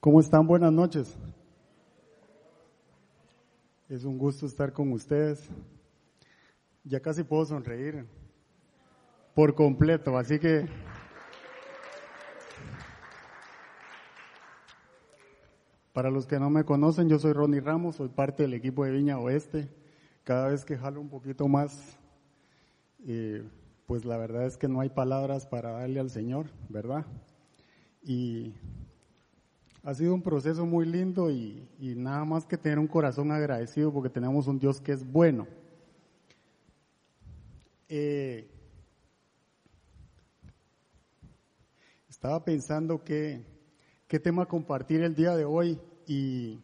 ¿Cómo están? Buenas noches. Es un gusto estar con ustedes. Ya casi puedo sonreír por completo, así que para los que no me conocen, yo soy Ronnie Ramos, soy parte del equipo de Viña Oeste. Cada vez que jalo un poquito más, eh, pues la verdad es que no hay palabras para darle al Señor, ¿verdad? Y ha sido un proceso muy lindo y, nada más que tener un corazón agradecido porque tenemos un Dios que es bueno. Eh, estaba pensando qué tema compartir el día de hoy y,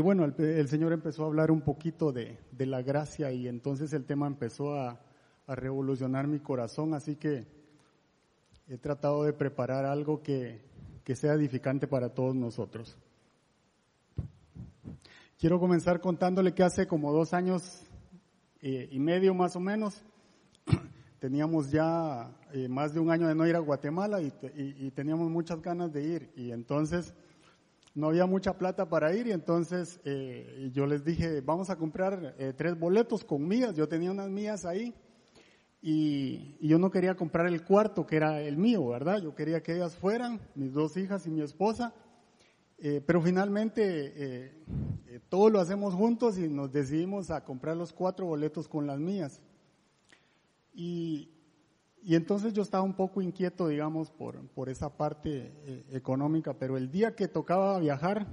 bueno, el, Señor empezó a hablar un poquito de, la gracia y entonces el tema empezó a revolucionar mi corazón, así que he tratado de preparar algo que, que sea edificante para todos nosotros. Quiero comenzar contándole que hace como dos años eh, y medio más o menos, teníamos ya eh, más de un año de no ir a Guatemala y, teníamos muchas ganas de ir. Y entonces no había mucha plata para ir y entonces eh, yo les dije, vamos a comprar tres boletos con mías. Yo tenía unas mías ahí y, yo no quería comprar el cuarto que era el mío, ¿verdad? Yo quería que ellas fueran, mis dos hijas y mi esposa, eh, pero finalmente eh, eh, todo lo hacemos juntos y nos decidimos a comprar los cuatro boletos con las mías. Y, y entonces yo estaba un poco inquieto, digamos, por, por esa parte económica, pero el día que tocaba viajar,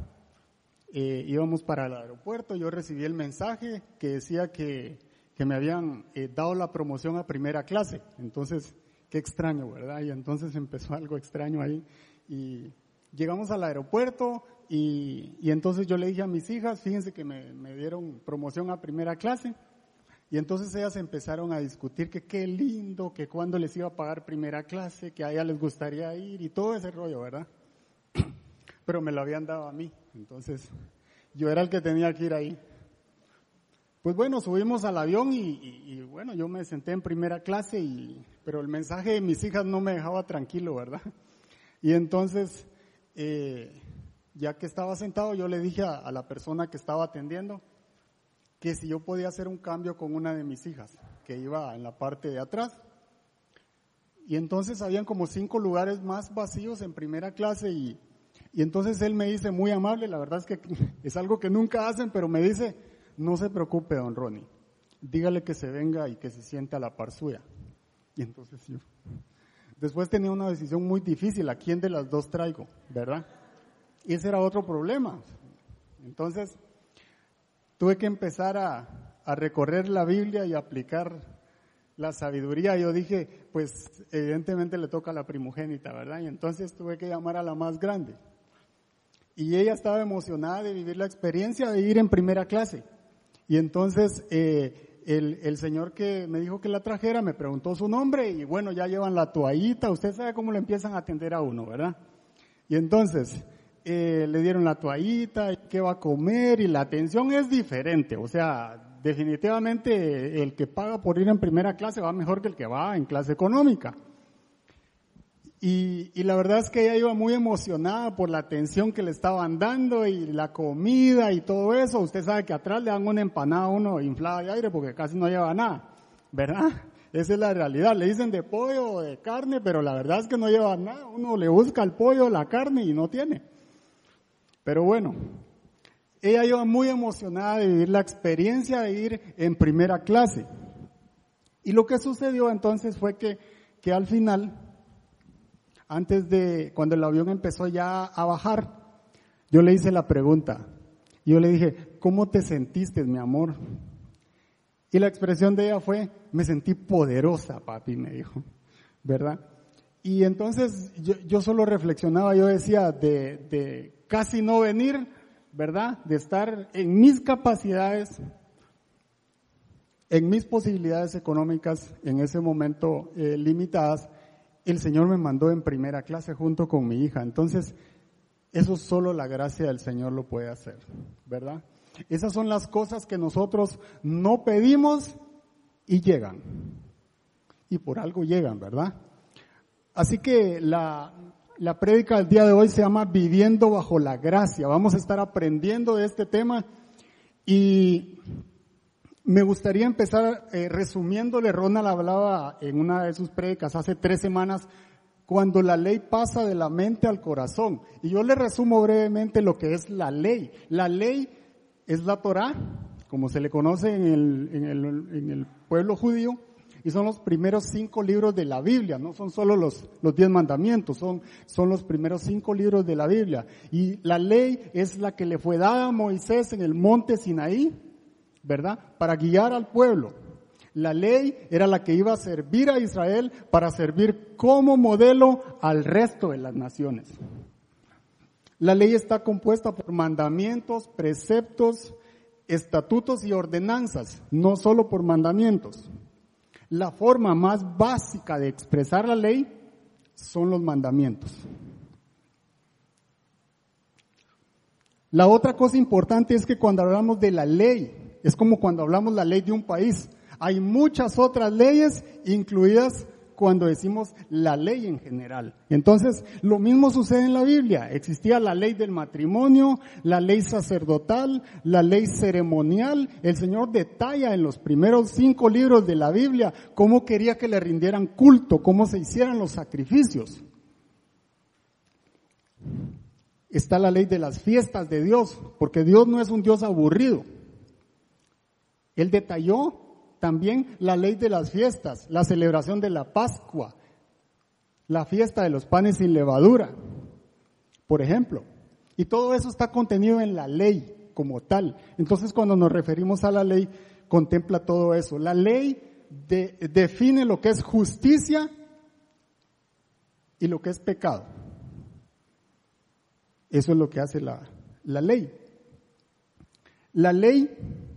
íbamos para el aeropuerto, yo recibí el mensaje que decía que que me habían eh, dado la promoción a primera clase. Entonces, qué extraño, ¿verdad? Y entonces empezó algo extraño ahí. Y llegamos al aeropuerto y, y entonces yo le dije a mis hijas, fíjense que me, me, dieron promoción a primera clase. Y entonces ellas empezaron a discutir que qué lindo, que cuándo les iba a pagar primera clase, que a ellas les gustaría ir y todo ese rollo, ¿verdad? Pero me lo habían dado a mí. Entonces, yo era el que tenía que ir ahí. Pues bueno, subimos al avión y, bueno, yo me senté en primera clase, y, pero el mensaje de mis hijas no me dejaba tranquilo, ¿verdad? Y entonces, eh, ya que estaba sentado, yo le dije a, la persona que estaba atendiendo que si yo podía hacer un cambio con una de mis hijas, que iba en la parte de atrás. Y entonces habían como cinco lugares más vacíos en primera clase y, y entonces él me dice, muy amable, la verdad es que es algo que nunca hacen, pero me dice, no se preocupe, don Ronnie. Dígale que se venga y que se siente a la par suya. Y entonces yo. Después tenía una decisión muy difícil, ¿a quién de las dos traigo? ¿Verdad? Y ese era otro problema. Entonces, tuve que empezar a, a recorrer la Biblia y aplicar la sabiduría. Yo dije, pues evidentemente le toca a la primogénita, ¿verdad? Y entonces tuve que llamar a la más grande. Y ella estaba emocionada de vivir la experiencia de ir en primera clase. Y entonces eh, el, el, señor que me dijo que la trajera me preguntó su nombre y bueno, ya llevan la toallita, usted sabe cómo le empiezan a atender a uno, ¿verdad? Y entonces eh, le dieron la toallita, qué va a comer y la atención es diferente, o sea, definitivamente el que paga por ir en primera clase va mejor que el que va en clase económica. Y, y, la verdad es que ella iba muy emocionada por la atención que le estaban dando y la comida y todo eso. Usted sabe que atrás le dan una empanada a uno inflada de aire porque casi no lleva nada, ¿verdad? Esa es la realidad. Le dicen de pollo o de carne, pero la verdad es que no lleva nada. Uno le busca el pollo, la carne y no tiene. Pero bueno, ella iba muy emocionada de vivir la experiencia de ir en primera clase. Y lo que sucedió entonces fue que, que al final antes de, cuando el avión empezó ya a bajar, yo le hice la pregunta. Yo le dije, ¿cómo te sentiste, mi amor? Y la expresión de ella fue, me sentí poderosa, papi, me dijo, ¿verdad? Y entonces yo, solo reflexionaba, yo decía, de, de, casi no venir, ¿verdad? De estar en mis capacidades, en mis posibilidades económicas en ese momento eh, limitadas, el Señor me mandó en primera clase junto con mi hija. Entonces, eso solo la gracia del Señor lo puede hacer, ¿verdad? Esas son las cosas que nosotros no pedimos y llegan. Y por algo llegan, ¿verdad? Así que la, La prédica del día de hoy se llama Viviendo bajo la gracia. Vamos a estar aprendiendo de este tema y me gustaría empezar eh, resumiéndole. Ronald hablaba en una de sus prédicas hace tres semanas cuando la ley pasa de la mente al corazón. Y yo le resumo brevemente lo que es la ley. La ley es la Torah, como se le conoce en el, en el, en el pueblo judío, y son los primeros cinco libros de la Biblia, no son solo los, los diez mandamientos, son, son los primeros cinco libros de la Biblia. Y la ley es la que le fue dada a Moisés en el monte Sinaí, ¿verdad? Para guiar al pueblo. La ley era la que iba a servir a Israel para servir como modelo al resto de las naciones. La ley está compuesta por mandamientos, preceptos, estatutos y ordenanzas, no solo por mandamientos. La forma más básica de expresar la ley son los mandamientos. La otra cosa importante es que cuando hablamos de la ley, es como cuando hablamos la ley de un país. Hay muchas otras leyes incluidas cuando decimos la ley en general. Entonces, lo mismo sucede en la Biblia. Existía la ley del matrimonio, la ley sacerdotal, la ley ceremonial. El Señor detalla en los primeros cinco libros de la Biblia cómo quería que le rindieran culto, cómo se hicieran los sacrificios. Está la ley de las fiestas de Dios, porque Dios no es un Dios aburrido. Él detalló también la ley de las fiestas, la celebración de la Pascua, la fiesta de los panes sin levadura, por ejemplo. Y todo eso está contenido en la ley como tal. Entonces cuando nos referimos a la ley, contempla todo eso. La ley define lo que es justicia y lo que es pecado. Eso es lo que hace la, la ley. La ley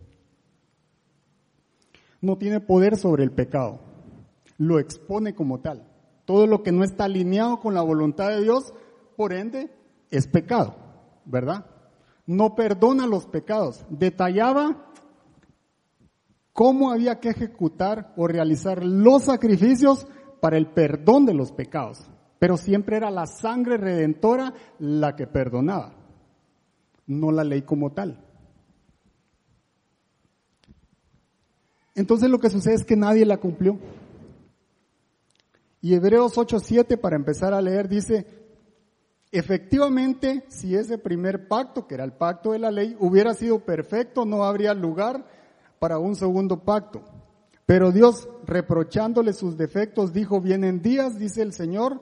no tiene poder sobre el pecado, lo expone como tal. Todo lo que no está alineado con la voluntad de Dios, por ende, es pecado, ¿verdad? No perdona los pecados. Detallaba cómo había que ejecutar o realizar los sacrificios para el perdón de los pecados. Pero siempre era la sangre redentora la que perdonaba, no la ley como tal. Entonces lo que sucede es que nadie la cumplió. Y Hebreos 8:7 para empezar a leer dice, efectivamente, si ese primer pacto, que era el pacto de la ley, hubiera sido perfecto, no habría lugar para un segundo pacto. Pero Dios, reprochándole sus defectos, dijo, vienen días, dice el Señor,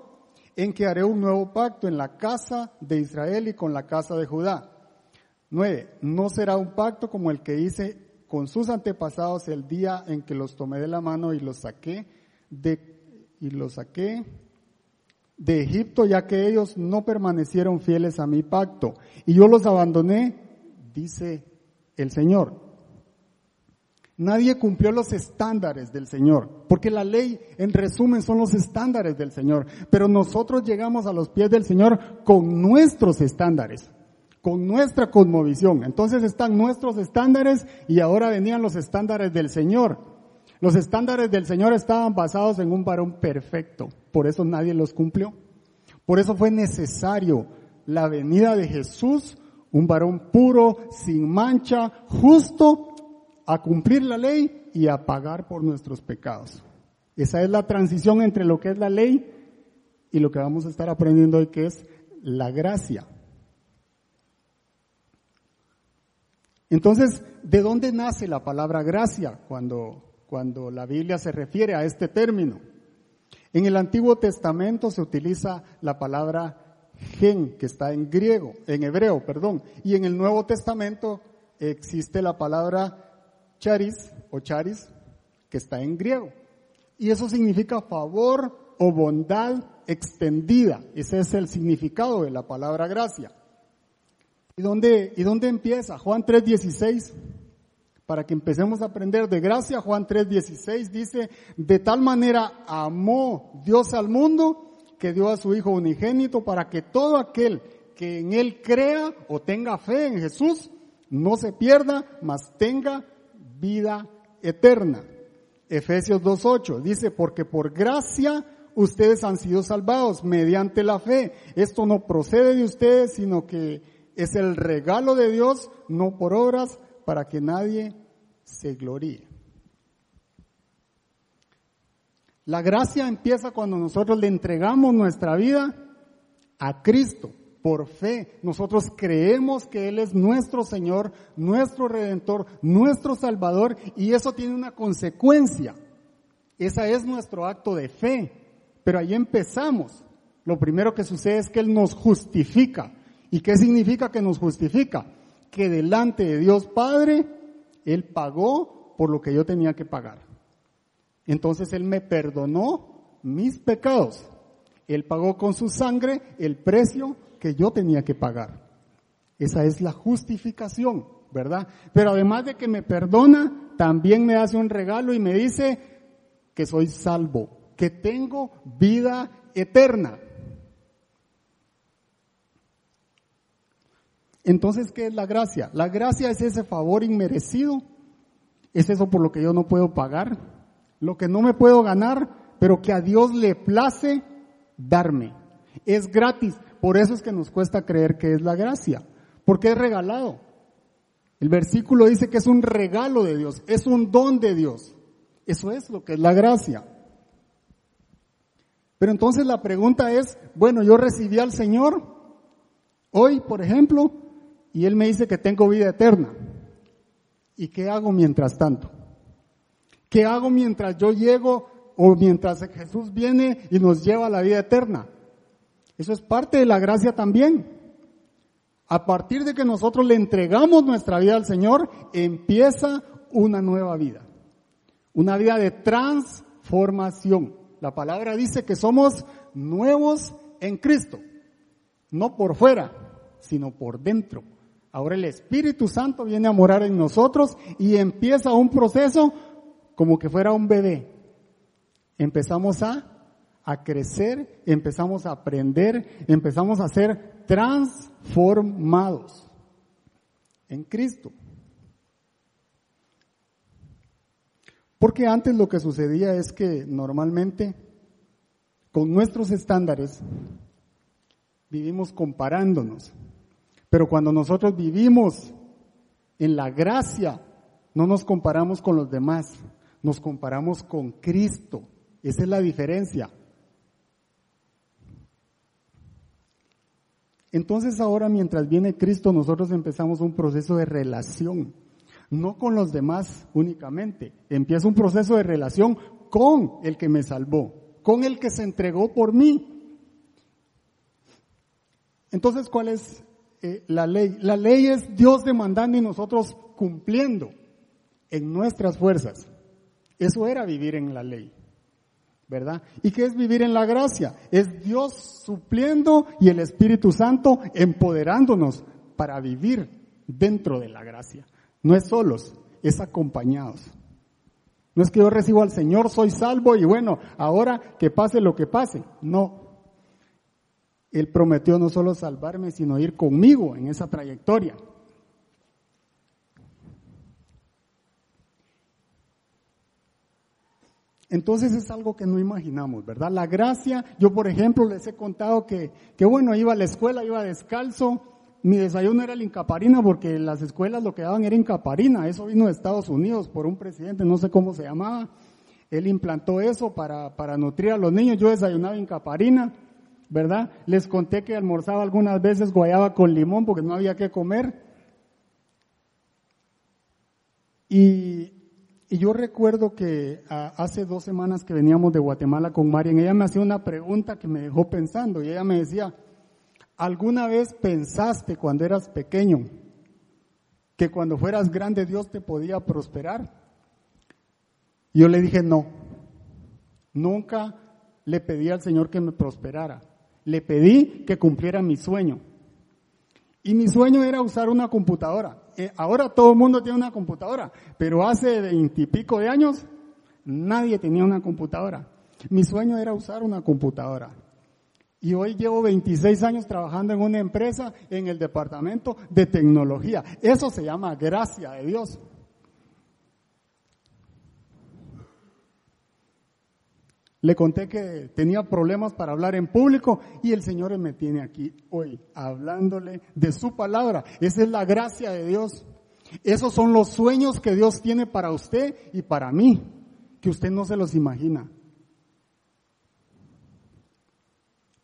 en que haré un nuevo pacto en la casa de Israel y con la casa de Judá. 9. No será un pacto como el que hice con sus antepasados el día en que los tomé de la mano y los saqué de, y los saqué de Egipto, ya que ellos no permanecieron fieles a mi pacto. Y yo los abandoné, dice el Señor. Nadie cumplió los estándares del Señor, porque la ley, en resumen, son los estándares del Señor. Pero nosotros llegamos a los pies del Señor con nuestros estándares con nuestra cosmovisión. Entonces están nuestros estándares y ahora venían los estándares del Señor. Los estándares del Señor estaban basados en un varón perfecto, por eso nadie los cumplió. Por eso fue necesario la venida de Jesús, un varón puro, sin mancha, justo, a cumplir la ley y a pagar por nuestros pecados. Esa es la transición entre lo que es la ley y lo que vamos a estar aprendiendo hoy, que es la gracia. Entonces, ¿de dónde nace la palabra gracia cuando, cuando la Biblia se refiere a este término? En el Antiguo Testamento se utiliza la palabra gen, que está en griego, en hebreo, perdón, y en el Nuevo Testamento existe la palabra charis o charis, que está en griego. Y eso significa favor o bondad extendida. Ese es el significado de la palabra gracia. ¿Y dónde, ¿Y dónde empieza? Juan 3.16. Para que empecemos a aprender de gracia, Juan 3.16 dice, de tal manera amó Dios al mundo que dio a su Hijo unigénito para que todo aquel que en Él crea o tenga fe en Jesús no se pierda, mas tenga vida eterna. Efesios 2.8 dice, porque por gracia ustedes han sido salvados mediante la fe. Esto no procede de ustedes, sino que es el regalo de Dios, no por obras, para que nadie se gloríe. La gracia empieza cuando nosotros le entregamos nuestra vida a Cristo por fe. Nosotros creemos que Él es nuestro Señor, nuestro Redentor, nuestro Salvador y eso tiene una consecuencia. Esa es nuestro acto de fe. Pero ahí empezamos. Lo primero que sucede es que Él nos justifica. ¿Y qué significa que nos justifica? Que delante de Dios Padre, Él pagó por lo que yo tenía que pagar. Entonces Él me perdonó mis pecados. Él pagó con su sangre el precio que yo tenía que pagar. Esa es la justificación, ¿verdad? Pero además de que me perdona, también me hace un regalo y me dice que soy salvo, que tengo vida eterna. Entonces, ¿qué es la gracia? La gracia es ese favor inmerecido, es eso por lo que yo no puedo pagar, lo que no me puedo ganar, pero que a Dios le place darme. Es gratis, por eso es que nos cuesta creer que es la gracia, porque es regalado. El versículo dice que es un regalo de Dios, es un don de Dios. Eso es lo que es la gracia. Pero entonces la pregunta es, bueno, yo recibí al Señor hoy, por ejemplo, y Él me dice que tengo vida eterna. ¿Y qué hago mientras tanto? ¿Qué hago mientras yo llego o mientras Jesús viene y nos lleva a la vida eterna? Eso es parte de la gracia también. A partir de que nosotros le entregamos nuestra vida al Señor, empieza una nueva vida. Una vida de transformación. La palabra dice que somos nuevos en Cristo. No por fuera, sino por dentro. Ahora el Espíritu Santo viene a morar en nosotros y empieza un proceso como que fuera un bebé. Empezamos a a crecer, empezamos a aprender, empezamos a ser transformados en Cristo. Porque antes lo que sucedía es que normalmente con nuestros estándares vivimos comparándonos. Pero cuando nosotros vivimos en la gracia, no nos comparamos con los demás, nos comparamos con Cristo. Esa es la diferencia. Entonces ahora mientras viene Cristo nosotros empezamos un proceso de relación, no con los demás únicamente, empieza un proceso de relación con el que me salvó, con el que se entregó por mí. Entonces, ¿cuál es eh, la ley? La ley es Dios demandando y nosotros cumpliendo en nuestras fuerzas. Eso era vivir en la ley. ¿verdad? ¿Y qué es vivir en la gracia? Es Dios supliendo y el Espíritu Santo empoderándonos para vivir dentro de la gracia. No es solos, es acompañados. No es que yo recibo al Señor, soy salvo y bueno, ahora que pase lo que pase. No. Él prometió no solo salvarme, sino ir conmigo en esa trayectoria. Entonces es algo que no imaginamos, ¿verdad? La gracia, yo por ejemplo les he contado que, que bueno, iba a la escuela, iba descalzo, mi desayuno era la incaparina porque las escuelas lo que daban era incaparina, eso vino de Estados Unidos por un presidente, no sé cómo se llamaba, él implantó eso para, para nutrir a los niños, yo desayunaba incaparina, ¿verdad? Les conté que almorzaba algunas veces guayaba con limón porque no había que comer. Y yo recuerdo que hace dos semanas que veníamos de Guatemala con Marian, ella me hacía una pregunta que me dejó pensando y ella me decía, ¿alguna vez pensaste cuando eras pequeño que cuando fueras grande Dios te podía prosperar? Y yo le dije, no, nunca le pedí al Señor que me prosperara, le pedí que cumpliera mi sueño. Y mi sueño era usar una computadora. Eh, ahora todo el mundo tiene una computadora, pero hace veintipico de años nadie tenía una computadora. Mi sueño era usar una computadora. Y hoy llevo 26 años trabajando en una empresa en el departamento de tecnología. Eso se llama gracia de Dios. Le conté que tenía problemas para hablar en público y el Señor me tiene aquí hoy hablándole de su palabra. Esa es la gracia de Dios. Esos son los sueños que Dios tiene para usted y para mí, que usted no se los imagina.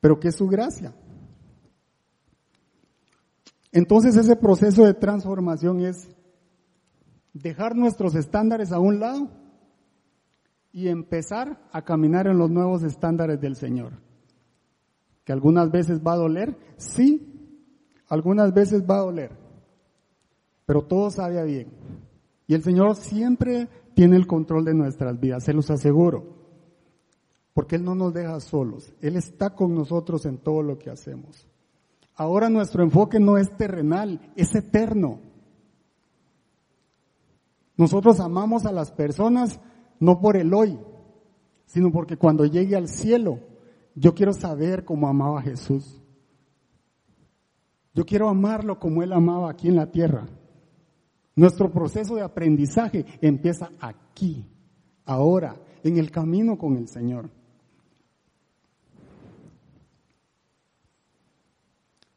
Pero que es su gracia. Entonces ese proceso de transformación es dejar nuestros estándares a un lado y empezar a caminar en los nuevos estándares del Señor. Que algunas veces va a doler, sí, algunas veces va a doler, pero todo sabe bien. Y el Señor siempre tiene el control de nuestras vidas, se los aseguro, porque Él no nos deja solos, Él está con nosotros en todo lo que hacemos. Ahora nuestro enfoque no es terrenal, es eterno. Nosotros amamos a las personas no por el hoy, sino porque cuando llegue al cielo, yo quiero saber cómo amaba Jesús. Yo quiero amarlo como Él amaba aquí en la tierra. Nuestro proceso de aprendizaje empieza aquí, ahora, en el camino con el Señor.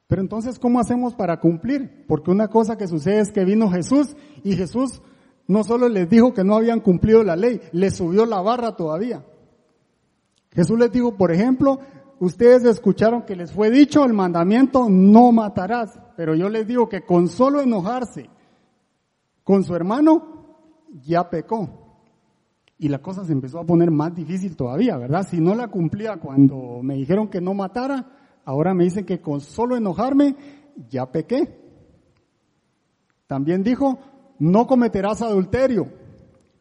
Pero entonces, ¿cómo hacemos para cumplir? Porque una cosa que sucede es que vino Jesús y Jesús no solo les dijo que no habían cumplido la ley, les subió la barra todavía. Jesús les dijo, por ejemplo, ustedes escucharon que les fue dicho el mandamiento, no matarás, pero yo les digo que con solo enojarse con su hermano, ya pecó. Y la cosa se empezó a poner más difícil todavía, ¿verdad? Si no la cumplía cuando me dijeron que no matara, ahora me dicen que con solo enojarme, ya pequé. También dijo, no cometerás adulterio.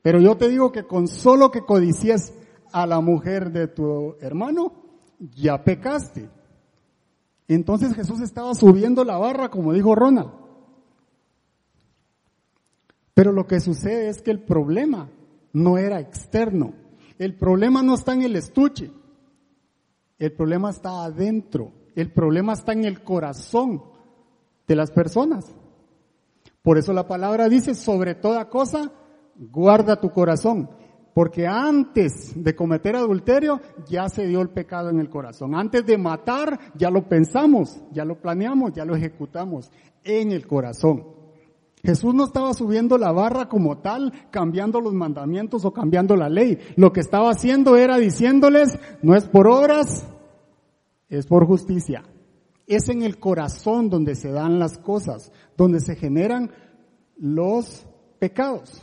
Pero yo te digo que con solo que codicies a la mujer de tu hermano, ya pecaste. Entonces Jesús estaba subiendo la barra, como dijo Ronald. Pero lo que sucede es que el problema no era externo. El problema no está en el estuche. El problema está adentro. El problema está en el corazón de las personas. Por eso la palabra dice, sobre toda cosa, guarda tu corazón. Porque antes de cometer adulterio, ya se dio el pecado en el corazón. Antes de matar, ya lo pensamos, ya lo planeamos, ya lo ejecutamos en el corazón. Jesús no estaba subiendo la barra como tal, cambiando los mandamientos o cambiando la ley. Lo que estaba haciendo era diciéndoles, no es por obras, es por justicia. Es en el corazón donde se dan las cosas, donde se generan los pecados.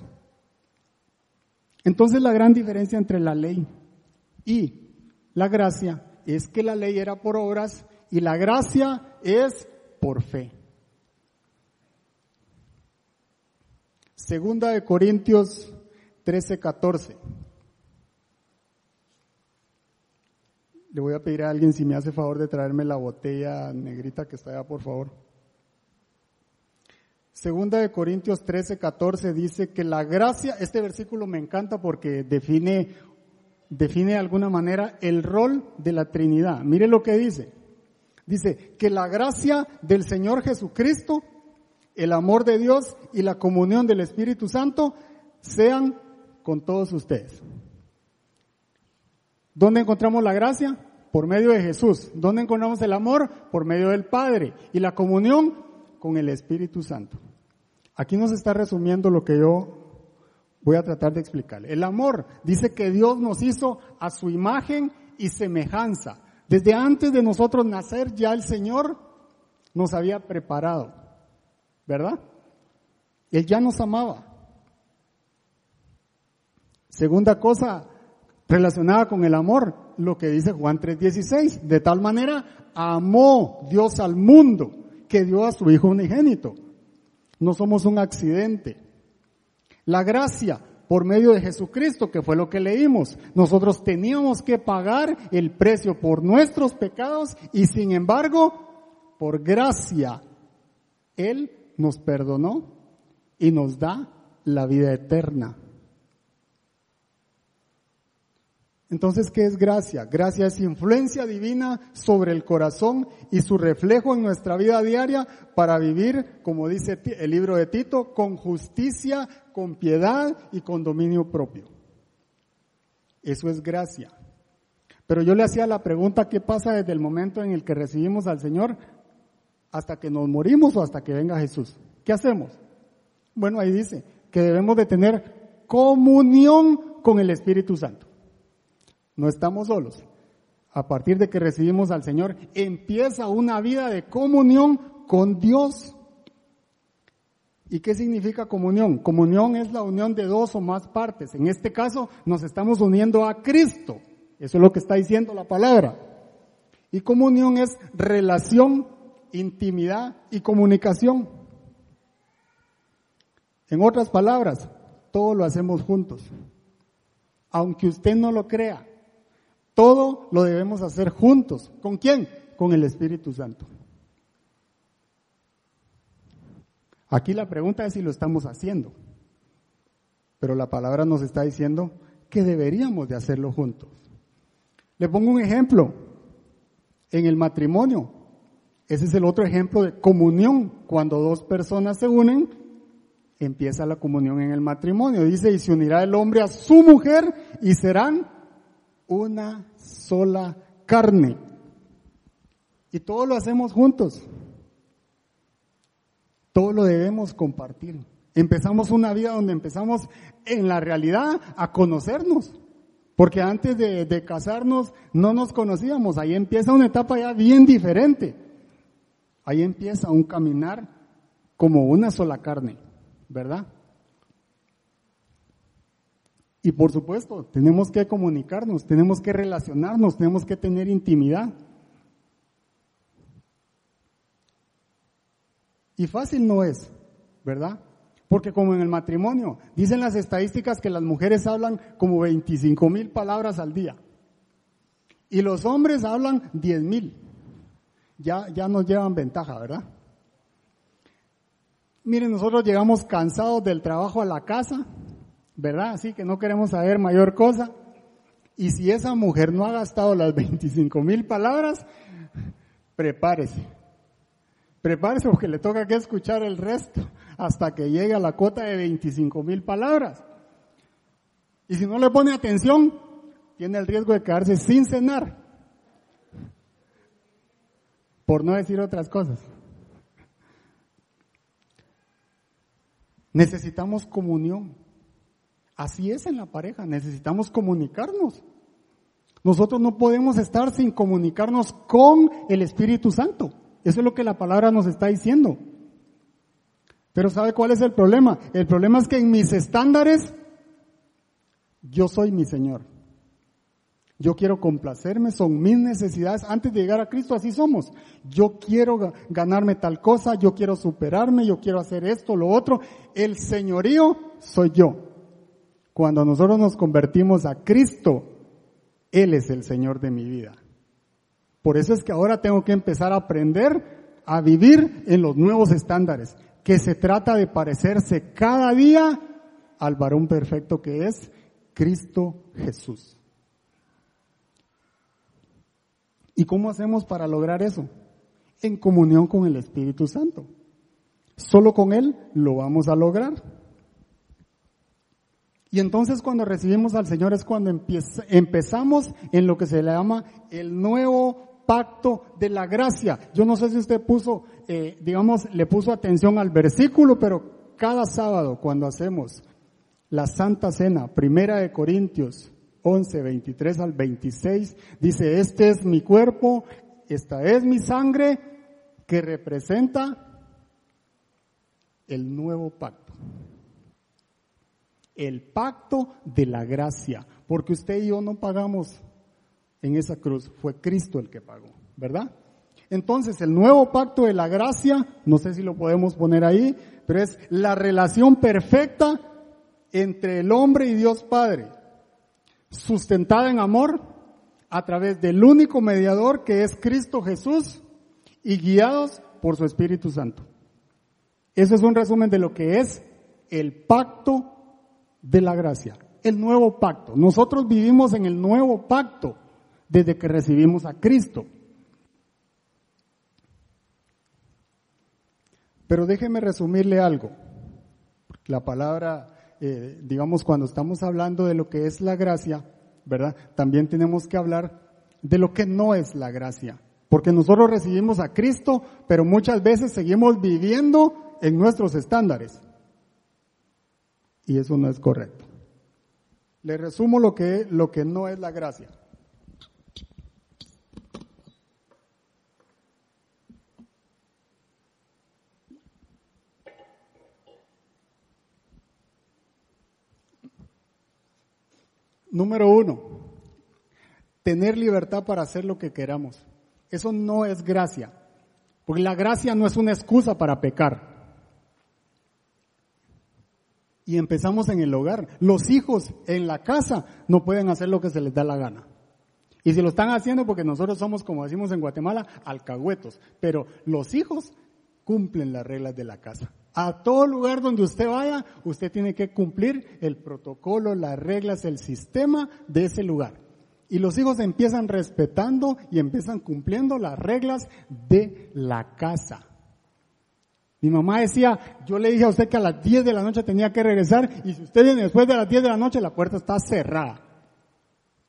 Entonces la gran diferencia entre la ley y la gracia es que la ley era por obras y la gracia es por fe. Segunda de Corintios 13, 14. Le voy a pedir a alguien si me hace favor de traerme la botella negrita que está allá, por favor. Segunda de Corintios 13, 14 dice que la gracia, este versículo me encanta porque define, define de alguna manera el rol de la Trinidad. Mire lo que dice. Dice que la gracia del Señor Jesucristo, el amor de Dios y la comunión del Espíritu Santo sean con todos ustedes. ¿Dónde encontramos la gracia? Por medio de Jesús. ¿Dónde encontramos el amor? Por medio del Padre. Y la comunión con el Espíritu Santo. Aquí nos está resumiendo lo que yo voy a tratar de explicar. El amor dice que Dios nos hizo a su imagen y semejanza. Desde antes de nosotros nacer ya el Señor nos había preparado. ¿Verdad? Él ya nos amaba. Segunda cosa, relacionada con el amor, lo que dice Juan 3:16. De tal manera amó Dios al mundo que dio a su Hijo unigénito. No somos un accidente. La gracia por medio de Jesucristo, que fue lo que leímos. Nosotros teníamos que pagar el precio por nuestros pecados y sin embargo, por gracia, Él nos perdonó y nos da la vida eterna. Entonces, ¿qué es gracia? Gracia es influencia divina sobre el corazón y su reflejo en nuestra vida diaria para vivir, como dice el libro de Tito, con justicia, con piedad y con dominio propio. Eso es gracia. Pero yo le hacía la pregunta, ¿qué pasa desde el momento en el que recibimos al Señor hasta que nos morimos o hasta que venga Jesús? ¿Qué hacemos? Bueno, ahí dice que debemos de tener comunión con el Espíritu Santo. No estamos solos. A partir de que recibimos al Señor, empieza una vida de comunión con Dios. ¿Y qué significa comunión? Comunión es la unión de dos o más partes. En este caso, nos estamos uniendo a Cristo. Eso es lo que está diciendo la palabra. Y comunión es relación, intimidad y comunicación. En otras palabras, todo lo hacemos juntos. Aunque usted no lo crea, todo lo debemos hacer juntos. ¿Con quién? Con el Espíritu Santo. Aquí la pregunta es si lo estamos haciendo. Pero la palabra nos está diciendo que deberíamos de hacerlo juntos. Le pongo un ejemplo. En el matrimonio, ese es el otro ejemplo de comunión. Cuando dos personas se unen, empieza la comunión en el matrimonio. Dice, y se unirá el hombre a su mujer y serán una sola carne. Y todo lo hacemos juntos. Todo lo debemos compartir. Empezamos una vida donde empezamos en la realidad a conocernos. Porque antes de, casarnos no nos conocíamos. Ahí empieza una etapa ya bien diferente. Ahí empieza un caminar como una sola carne, ¿verdad? Y por supuesto, tenemos que comunicarnos, tenemos que relacionarnos, tenemos que tener intimidad. Y fácil no es, ¿verdad? Porque como en el matrimonio, dicen las estadísticas que las mujeres hablan como 25 mil palabras al día. Y los hombres hablan 10 mil. Ya, ya nos llevan ventaja, ¿verdad? Miren, nosotros llegamos cansados del trabajo a la casa, ¿verdad? Así que no queremos saber mayor cosa. Y si esa mujer no ha gastado las 25 mil palabras, prepárese. Prepárese porque le toca que escuchar el resto hasta que llegue a la cuota de 25 mil palabras. Y si no le pone atención, tiene el riesgo de quedarse sin cenar. Por no decir otras cosas. Necesitamos comunión. Así es en la pareja, necesitamos comunicarnos. Nosotros no podemos estar sin comunicarnos con el Espíritu Santo. Eso es lo que la palabra nos está diciendo. Pero ¿sabe cuál es el problema? El problema es que en mis estándares yo soy mi Señor. Yo quiero complacerme, son mis necesidades. Antes de llegar a Cristo así somos. Yo quiero ganarme tal cosa, yo quiero superarme, yo quiero hacer esto, lo otro. El señorío soy yo. Cuando nosotros nos convertimos a Cristo, Él es el Señor de mi vida. Por eso es que ahora tengo que empezar a aprender a vivir en los nuevos estándares que se trata de parecerse cada día al varón perfecto que es Cristo Jesús. ¿Y cómo hacemos para lograr eso? En comunión con el Espíritu Santo. Solo con Él lo vamos a lograr. Y entonces cuando recibimos al Señor es cuando empezamos en lo que se le llama el nuevo pacto de la gracia. Yo no sé si usted puso, eh, digamos, le puso atención al versículo, pero cada sábado cuando hacemos la Santa Cena, primera de Corintios 11, 23 al 26, dice, este es mi cuerpo, esta es mi sangre que representa el nuevo pacto. El pacto de la gracia, porque usted y yo no pagamos en esa cruz. Fue Cristo el que pagó, ¿verdad? Entonces, el nuevo pacto de la gracia, no sé si lo podemos poner ahí, pero es la relación perfecta entre el hombre y Dios Padre, sustentada en amor a través del único mediador que es Cristo Jesús y guiados por su Espíritu Santo. Eso es un resumen de lo que es el pacto de la gracia, el nuevo pacto. Nosotros vivimos en el nuevo pacto desde que recibimos a Cristo. Pero déjeme resumirle algo. La palabra, eh, digamos, cuando estamos hablando de lo que es la gracia, ¿verdad? También tenemos que hablar de lo que no es la gracia. Porque nosotros recibimos a Cristo, pero muchas veces seguimos viviendo en nuestros estándares. Y eso no es correcto. Le resumo lo que, lo que no es la gracia. Número uno, tener libertad para hacer lo que queramos. Eso no es gracia, porque la gracia no es una excusa para pecar. Y empezamos en el hogar. Los hijos en la casa no pueden hacer lo que se les da la gana. Y si lo están haciendo porque nosotros somos, como decimos en Guatemala, alcahuetos. Pero los hijos cumplen las reglas de la casa. A todo lugar donde usted vaya, usted tiene que cumplir el protocolo, las reglas, el sistema de ese lugar. Y los hijos empiezan respetando y empiezan cumpliendo las reglas de la casa. Mi mamá decía, yo le dije a usted que a las 10 de la noche tenía que regresar y si usted viene después de las 10 de la noche la puerta está cerrada.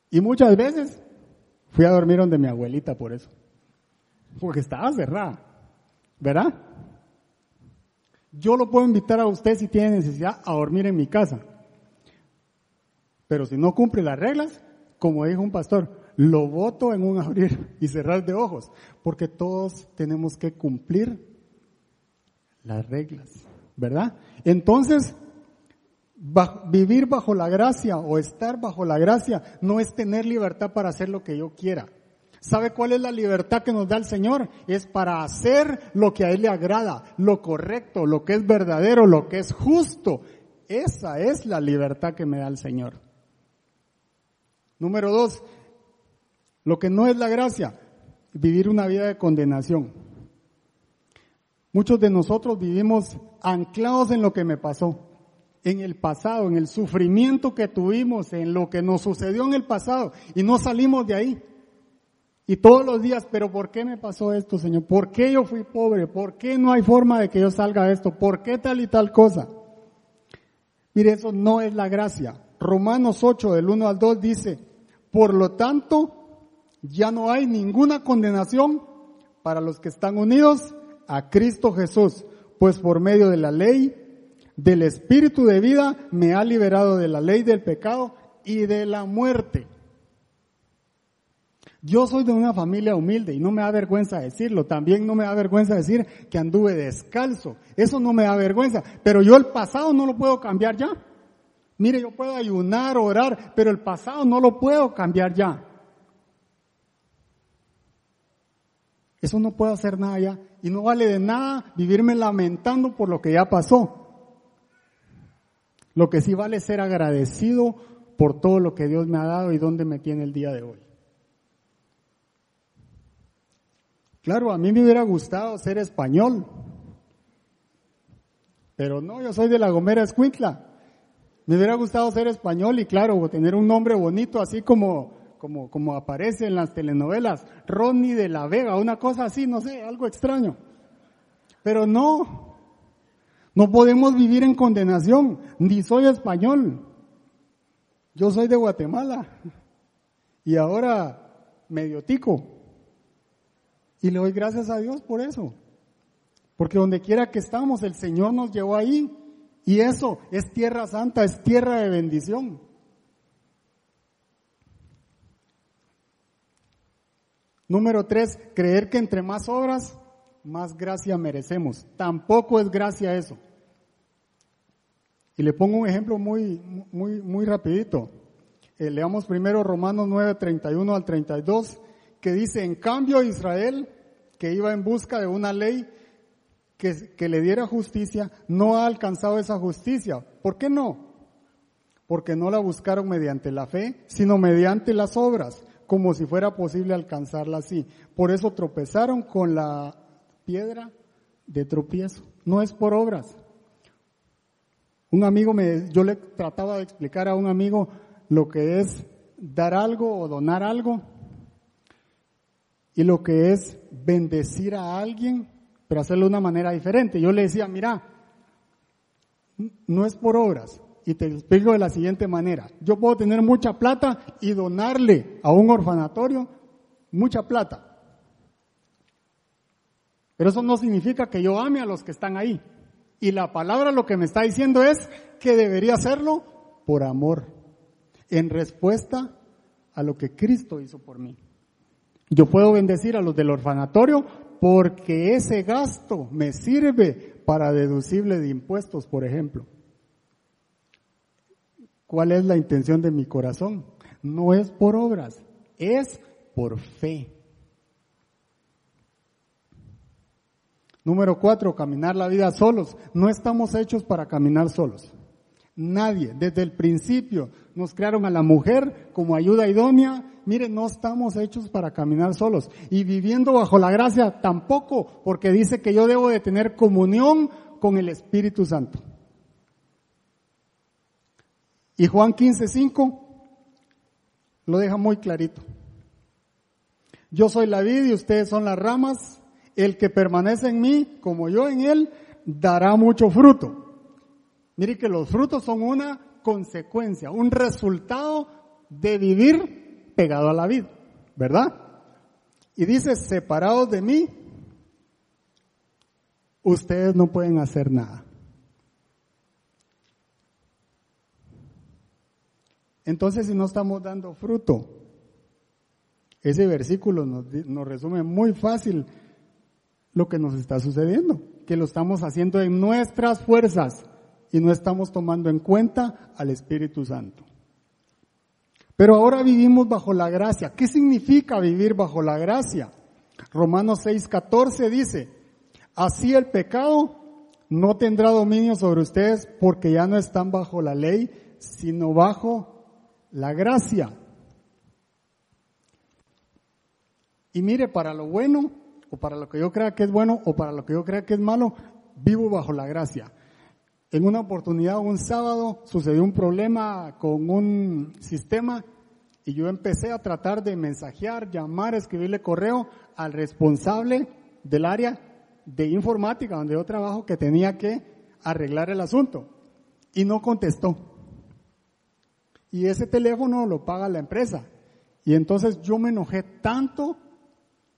Y muchas veces fui a dormir donde mi abuelita por eso. Porque estaba cerrada. ¿Verdad? Yo lo puedo invitar a usted si tiene necesidad a dormir en mi casa. Pero si no cumple las reglas, como dijo un pastor, lo voto en un abrir y cerrar de ojos, porque todos tenemos que cumplir las reglas, ¿verdad? Entonces, vivir bajo la gracia o estar bajo la gracia no es tener libertad para hacer lo que yo quiera. ¿Sabe cuál es la libertad que nos da el Señor? Es para hacer lo que a Él le agrada, lo correcto, lo que es verdadero, lo que es justo. Esa es la libertad que me da el Señor. Número dos, lo que no es la gracia, vivir una vida de condenación. Muchos de nosotros vivimos anclados en lo que me pasó, en el pasado, en el sufrimiento que tuvimos, en lo que nos sucedió en el pasado y no salimos de ahí. Y todos los días, pero ¿por qué me pasó esto, Señor? ¿Por qué yo fui pobre? ¿Por qué no hay forma de que yo salga de esto? ¿Por qué tal y tal cosa? Mire, eso no es la gracia. Romanos 8, del 1 al 2 dice, por lo tanto, ya no hay ninguna condenación para los que están unidos a Cristo Jesús, pues por medio de la ley, del Espíritu de vida, me ha liberado de la ley del pecado y de la muerte. Yo soy de una familia humilde y no me da vergüenza decirlo. También no me da vergüenza decir que anduve descalzo. Eso no me da vergüenza. Pero yo el pasado no lo puedo cambiar ya. Mire, yo puedo ayunar, orar, pero el pasado no lo puedo cambiar ya. Eso no puedo hacer nada ya. Y no vale de nada vivirme lamentando por lo que ya pasó. Lo que sí vale es ser agradecido por todo lo que Dios me ha dado y donde me tiene el día de hoy. Claro, a mí me hubiera gustado ser español. Pero no, yo soy de la Gomera Escuintla. Me hubiera gustado ser español y claro, tener un nombre bonito así como, como, como aparece en las telenovelas. Ronnie de la Vega, una cosa así, no sé, algo extraño. Pero no, no podemos vivir en condenación, ni soy español. Yo soy de Guatemala. Y ahora medio tico. Y le doy gracias a Dios por eso. Porque donde quiera que estamos, el Señor nos llevó ahí. Y eso es tierra santa, es tierra de bendición. Número tres, creer que entre más obras, más gracia merecemos. Tampoco es gracia eso. Y le pongo un ejemplo muy, muy, muy rapidito. Eh, leamos primero Romanos 9, 31 al 32, que dice, en cambio Israel que iba en busca de una ley que, que, le diera justicia, no ha alcanzado esa justicia. ¿Por qué no? Porque no la buscaron mediante la fe, sino mediante las obras, como si fuera posible alcanzarla así. Por eso tropezaron con la piedra de tropiezo. No es por obras. Un amigo me, yo le trataba de explicar a un amigo lo que es dar algo o donar algo y lo que es bendecir a alguien, pero hacerlo de una manera diferente. Yo le decía, mira, no es por obras. Y te explico de la siguiente manera. Yo puedo tener mucha plata y donarle a un orfanatorio mucha plata. Pero eso no significa que yo ame a los que están ahí. Y la palabra lo que me está diciendo es que debería hacerlo por amor, en respuesta a lo que Cristo hizo por mí. Yo puedo bendecir a los del orfanatorio porque ese gasto me sirve para deducible de impuestos, por ejemplo. ¿Cuál es la intención de mi corazón? No es por obras, es por fe. Número cuatro, caminar la vida solos. No estamos hechos para caminar solos. Nadie, desde el principio, nos crearon a la mujer como ayuda idónea. Mire, no estamos hechos para caminar solos. Y viviendo bajo la gracia tampoco, porque dice que yo debo de tener comunión con el Espíritu Santo. Y Juan 15, 5 lo deja muy clarito. Yo soy la vid y ustedes son las ramas. El que permanece en mí, como yo en él, dará mucho fruto. Mire que los frutos son una consecuencia, un resultado de vivir pegado a la vida, ¿verdad? Y dice, separados de mí, ustedes no pueden hacer nada. Entonces, si no estamos dando fruto, ese versículo nos, nos resume muy fácil lo que nos está sucediendo, que lo estamos haciendo en nuestras fuerzas y no estamos tomando en cuenta al Espíritu Santo. Pero ahora vivimos bajo la gracia. ¿Qué significa vivir bajo la gracia? Romanos 6:14 dice, así el pecado no tendrá dominio sobre ustedes porque ya no están bajo la ley, sino bajo la gracia. Y mire, para lo bueno o para lo que yo crea que es bueno o para lo que yo crea que es malo, vivo bajo la gracia. En una oportunidad, un sábado, sucedió un problema con un sistema y yo empecé a tratar de mensajear, llamar, escribirle correo al responsable del área de informática donde yo trabajo que tenía que arreglar el asunto y no contestó. Y ese teléfono lo paga la empresa. Y entonces yo me enojé tanto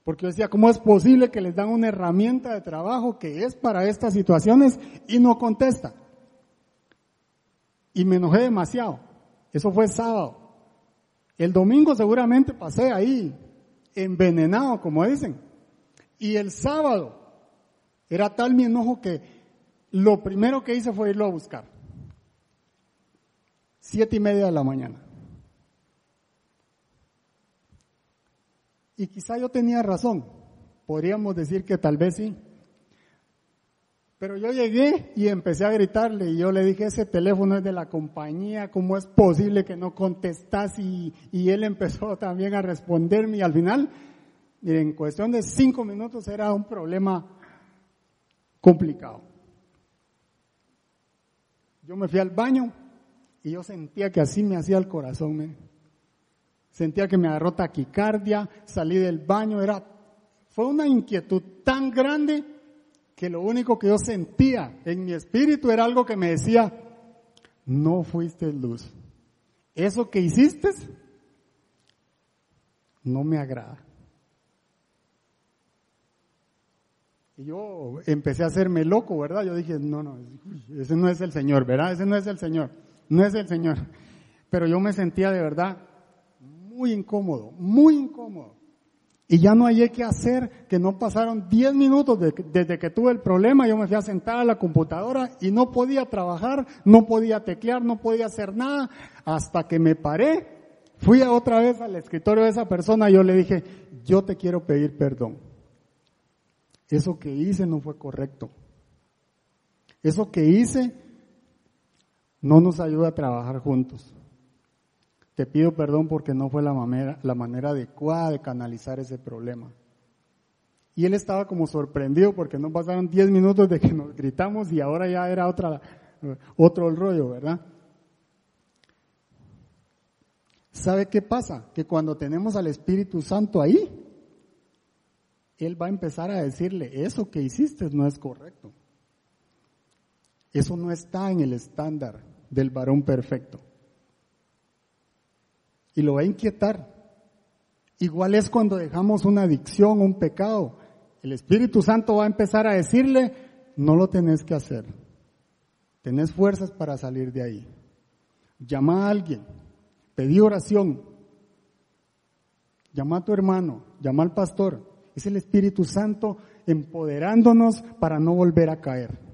porque yo decía, ¿cómo es posible que les dan una herramienta de trabajo que es para estas situaciones y no contesta? Y me enojé demasiado. Eso fue sábado. El domingo seguramente pasé ahí, envenenado, como dicen. Y el sábado era tal mi enojo que lo primero que hice fue irlo a buscar. Siete y media de la mañana. Y quizá yo tenía razón. Podríamos decir que tal vez sí. Pero yo llegué y empecé a gritarle y yo le dije, ese teléfono es de la compañía, ¿cómo es posible que no contestas? Y, y él empezó también a responderme y al final, en cuestión de cinco minutos era un problema complicado. Yo me fui al baño y yo sentía que así me hacía el corazón. Me, sentía que me agarró taquicardia, salí del baño, era, fue una inquietud tan grande que lo único que yo sentía en mi espíritu era algo que me decía, no fuiste luz. Eso que hiciste no me agrada. Y yo empecé a hacerme loco, ¿verdad? Yo dije, no, no, ese no es el Señor, ¿verdad? Ese no es el Señor, no es el Señor. Pero yo me sentía de verdad muy incómodo, muy incómodo. Y ya no hallé qué hacer, que no pasaron 10 minutos desde que tuve el problema, yo me fui a sentar a la computadora y no podía trabajar, no podía teclear, no podía hacer nada, hasta que me paré, fui otra vez al escritorio de esa persona y yo le dije, yo te quiero pedir perdón. Eso que hice no fue correcto. Eso que hice no nos ayuda a trabajar juntos. Te pido perdón porque no fue la manera, la manera adecuada de canalizar ese problema. Y él estaba como sorprendido porque no pasaron 10 minutos de que nos gritamos y ahora ya era otra, otro rollo, ¿verdad? ¿Sabe qué pasa? Que cuando tenemos al Espíritu Santo ahí, Él va a empezar a decirle, eso que hiciste no es correcto. Eso no está en el estándar del varón perfecto y lo va a inquietar. Igual es cuando dejamos una adicción, un pecado. El Espíritu Santo va a empezar a decirle, no lo tenés que hacer. Tenés fuerzas para salir de ahí. Llama a alguien, pedí oración, llama a tu hermano, llama al pastor. Es el Espíritu Santo empoderándonos para no volver a caer.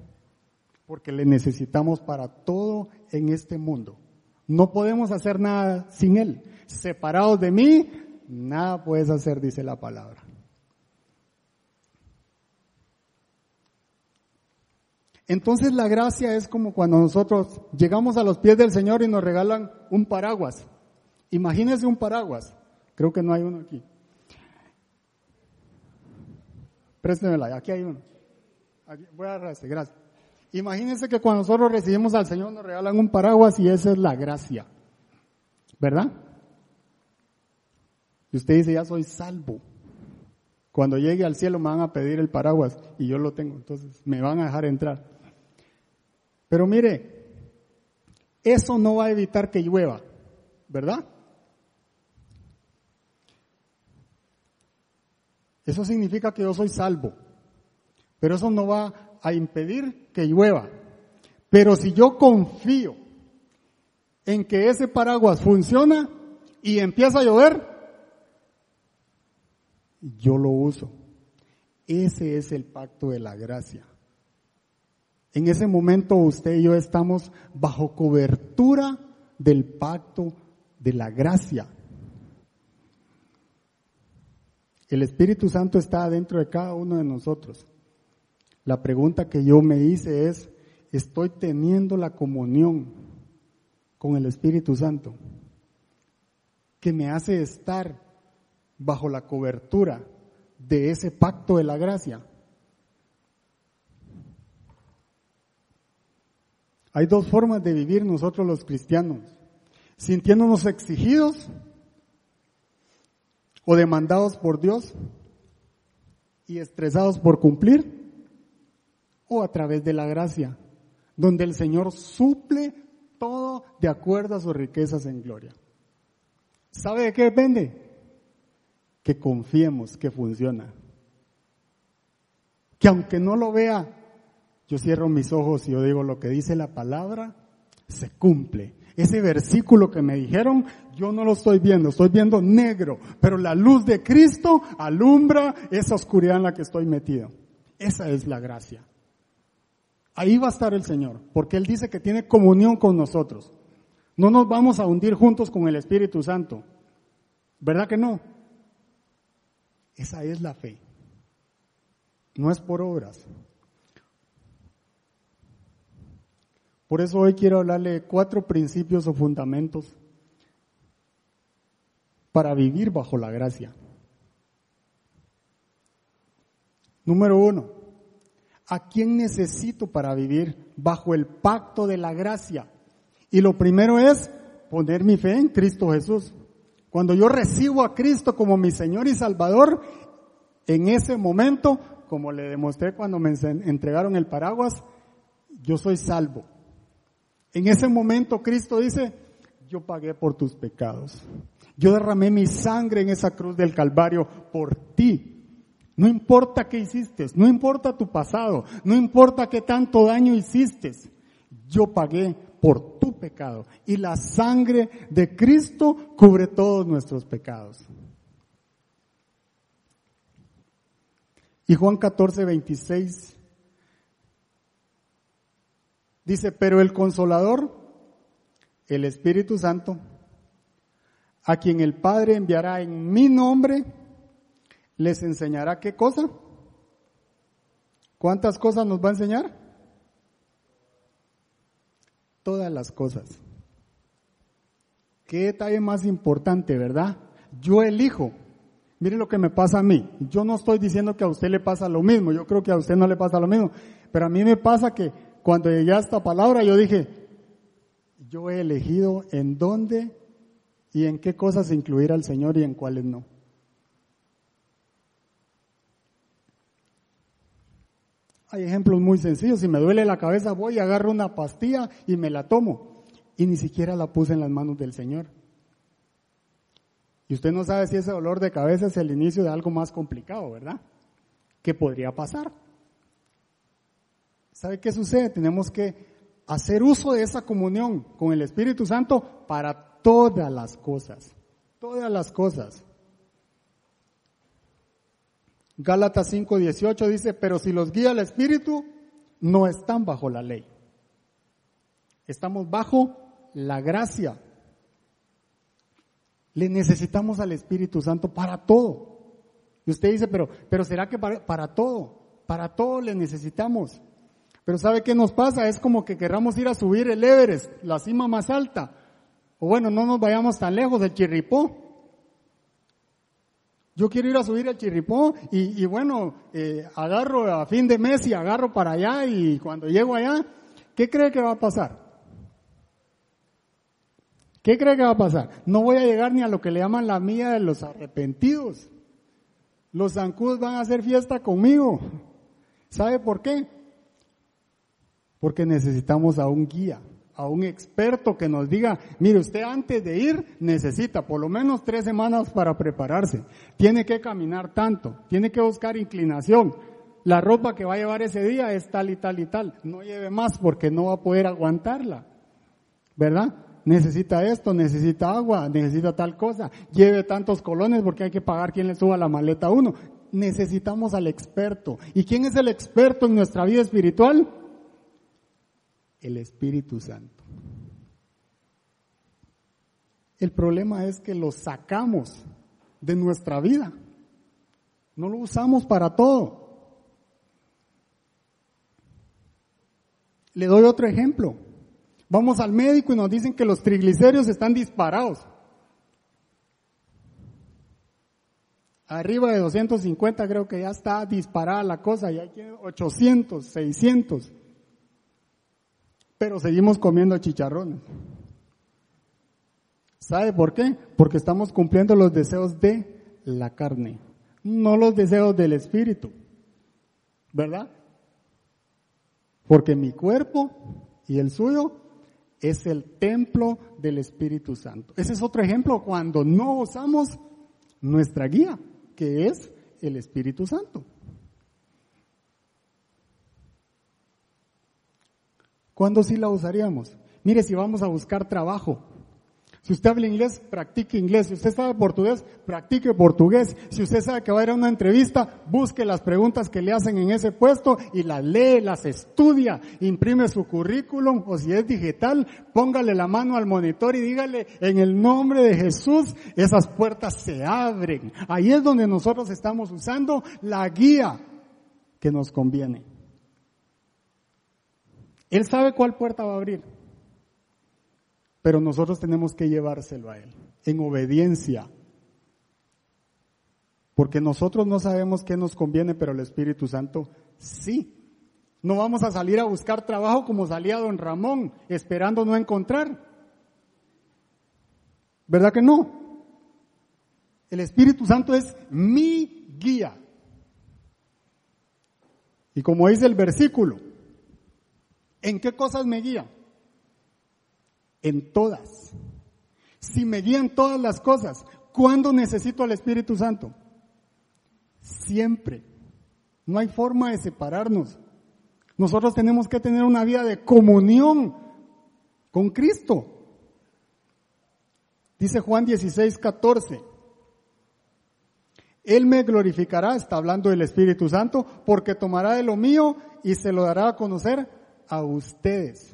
Porque le necesitamos para todo en este mundo. No podemos hacer nada sin Él. Separados de mí, nada puedes hacer, dice la palabra. Entonces la gracia es como cuando nosotros llegamos a los pies del Señor y nos regalan un paraguas. Imagínense un paraguas. Creo que no hay uno aquí. Préstemela, aquí hay uno. voy a agarrar este, gracias. Imagínense que cuando nosotros recibimos al Señor nos regalan un paraguas y esa es la gracia. ¿Verdad? Y usted dice, ya soy salvo. Cuando llegue al cielo me van a pedir el paraguas y yo lo tengo, entonces me van a dejar entrar. Pero mire, eso no va a evitar que llueva, ¿verdad? Eso significa que yo soy salvo, pero eso no va a impedir que llueva. Pero si yo confío en que ese paraguas funciona y empieza a llover, yo lo uso. Ese es el pacto de la gracia. En ese momento usted y yo estamos bajo cobertura del pacto de la gracia. El Espíritu Santo está dentro de cada uno de nosotros. La pregunta que yo me hice es, ¿estoy teniendo la comunión con el Espíritu Santo? Que me hace estar bajo la cobertura de ese pacto de la gracia. Hay dos formas de vivir nosotros los cristianos. Sintiéndonos exigidos o demandados por Dios y estresados por cumplir o a través de la gracia, donde el Señor suple todo de acuerdo a sus riquezas en gloria. ¿Sabe de qué depende? Que confiemos que funciona. Que aunque no lo vea yo cierro mis ojos y yo digo lo que dice la palabra, se cumple. Ese versículo que me dijeron, yo no lo estoy viendo, estoy viendo negro, pero la luz de Cristo alumbra esa oscuridad en la que estoy metido. Esa es la gracia. Ahí va a estar el Señor, porque Él dice que tiene comunión con nosotros. No nos vamos a hundir juntos con el Espíritu Santo. ¿Verdad que no? Esa es la fe. No es por obras, Por eso hoy quiero hablarle de cuatro principios o fundamentos para vivir bajo la gracia. Número uno, ¿a quién necesito para vivir bajo el pacto de la gracia? Y lo primero es poner mi fe en Cristo Jesús. Cuando yo recibo a Cristo como mi Señor y Salvador, en ese momento, como le demostré cuando me entregaron el paraguas, yo soy salvo. En ese momento Cristo dice, yo pagué por tus pecados. Yo derramé mi sangre en esa cruz del Calvario por ti. No importa qué hiciste, no importa tu pasado, no importa qué tanto daño hiciste. Yo pagué por tu pecado. Y la sangre de Cristo cubre todos nuestros pecados. Y Juan 14, 26 Dice, pero el consolador, el Espíritu Santo, a quien el Padre enviará en mi nombre, les enseñará qué cosa. ¿Cuántas cosas nos va a enseñar? Todas las cosas. Qué detalle más importante, ¿verdad? Yo elijo. Mire lo que me pasa a mí. Yo no estoy diciendo que a usted le pasa lo mismo. Yo creo que a usted no le pasa lo mismo. Pero a mí me pasa que cuando llegué a esta palabra, yo dije, yo he elegido en dónde y en qué cosas incluir al Señor y en cuáles no. Hay ejemplos muy sencillos. Si me duele la cabeza, voy y agarro una pastilla y me la tomo. Y ni siquiera la puse en las manos del Señor. Y usted no sabe si ese dolor de cabeza es el inicio de algo más complicado, ¿verdad? ¿Qué podría pasar? ¿Sabe qué sucede? Tenemos que hacer uso de esa comunión con el Espíritu Santo para todas las cosas. Todas las cosas. Gálatas 5:18 dice, pero si los guía el Espíritu, no están bajo la ley. Estamos bajo la gracia. Le necesitamos al Espíritu Santo para todo. Y usted dice, pero, pero ¿será que para, para todo? Para todo le necesitamos. Pero ¿sabe qué nos pasa? Es como que querramos ir a subir el Everest, la cima más alta. O bueno, no nos vayamos tan lejos, el Chirripó. Yo quiero ir a subir el Chirripó y, y bueno, eh, agarro a fin de mes y agarro para allá y cuando llego allá, ¿qué cree que va a pasar? ¿Qué cree que va a pasar? No voy a llegar ni a lo que le llaman la mía de los arrepentidos. Los zancudos van a hacer fiesta conmigo. ¿Sabe por qué? Porque necesitamos a un guía, a un experto que nos diga, mire, usted antes de ir necesita por lo menos tres semanas para prepararse. Tiene que caminar tanto, tiene que buscar inclinación. La ropa que va a llevar ese día es tal y tal y tal. No lleve más porque no va a poder aguantarla. ¿Verdad? necesita esto, necesita agua, necesita tal cosa, lleve tantos colones porque hay que pagar quien le suba la maleta a uno. Necesitamos al experto. ¿Y quién es el experto en nuestra vida espiritual? El Espíritu Santo. El problema es que lo sacamos de nuestra vida. No lo usamos para todo. Le doy otro ejemplo. Vamos al médico y nos dicen que los triglicéridos están disparados. Arriba de 250 creo que ya está disparada la cosa, ya hay 800, 600. Pero seguimos comiendo chicharrones. ¿Sabe por qué? Porque estamos cumpliendo los deseos de la carne, no los deseos del espíritu. ¿Verdad? Porque mi cuerpo y el suyo es el templo del Espíritu Santo. Ese es otro ejemplo cuando no usamos nuestra guía, que es el Espíritu Santo. ¿Cuándo sí la usaríamos? Mire, si vamos a buscar trabajo, si usted habla inglés, practique inglés. Si usted sabe portugués, practique portugués. Si usted sabe que va a ir a una entrevista, busque las preguntas que le hacen en ese puesto y las lee, las estudia, imprime su currículum o si es digital, póngale la mano al monitor y dígale, en el nombre de Jesús, esas puertas se abren. Ahí es donde nosotros estamos usando la guía que nos conviene. Él sabe cuál puerta va a abrir pero nosotros tenemos que llevárselo a Él, en obediencia. Porque nosotros no sabemos qué nos conviene, pero el Espíritu Santo sí. No vamos a salir a buscar trabajo como salía don Ramón, esperando no encontrar. ¿Verdad que no? El Espíritu Santo es mi guía. Y como dice el versículo, ¿en qué cosas me guía? en todas. Si me guían todas las cosas, ¿cuándo necesito al Espíritu Santo? Siempre. No hay forma de separarnos. Nosotros tenemos que tener una vida de comunión con Cristo. Dice Juan 16, 14. Él me glorificará, está hablando del Espíritu Santo, porque tomará de lo mío y se lo dará a conocer a ustedes.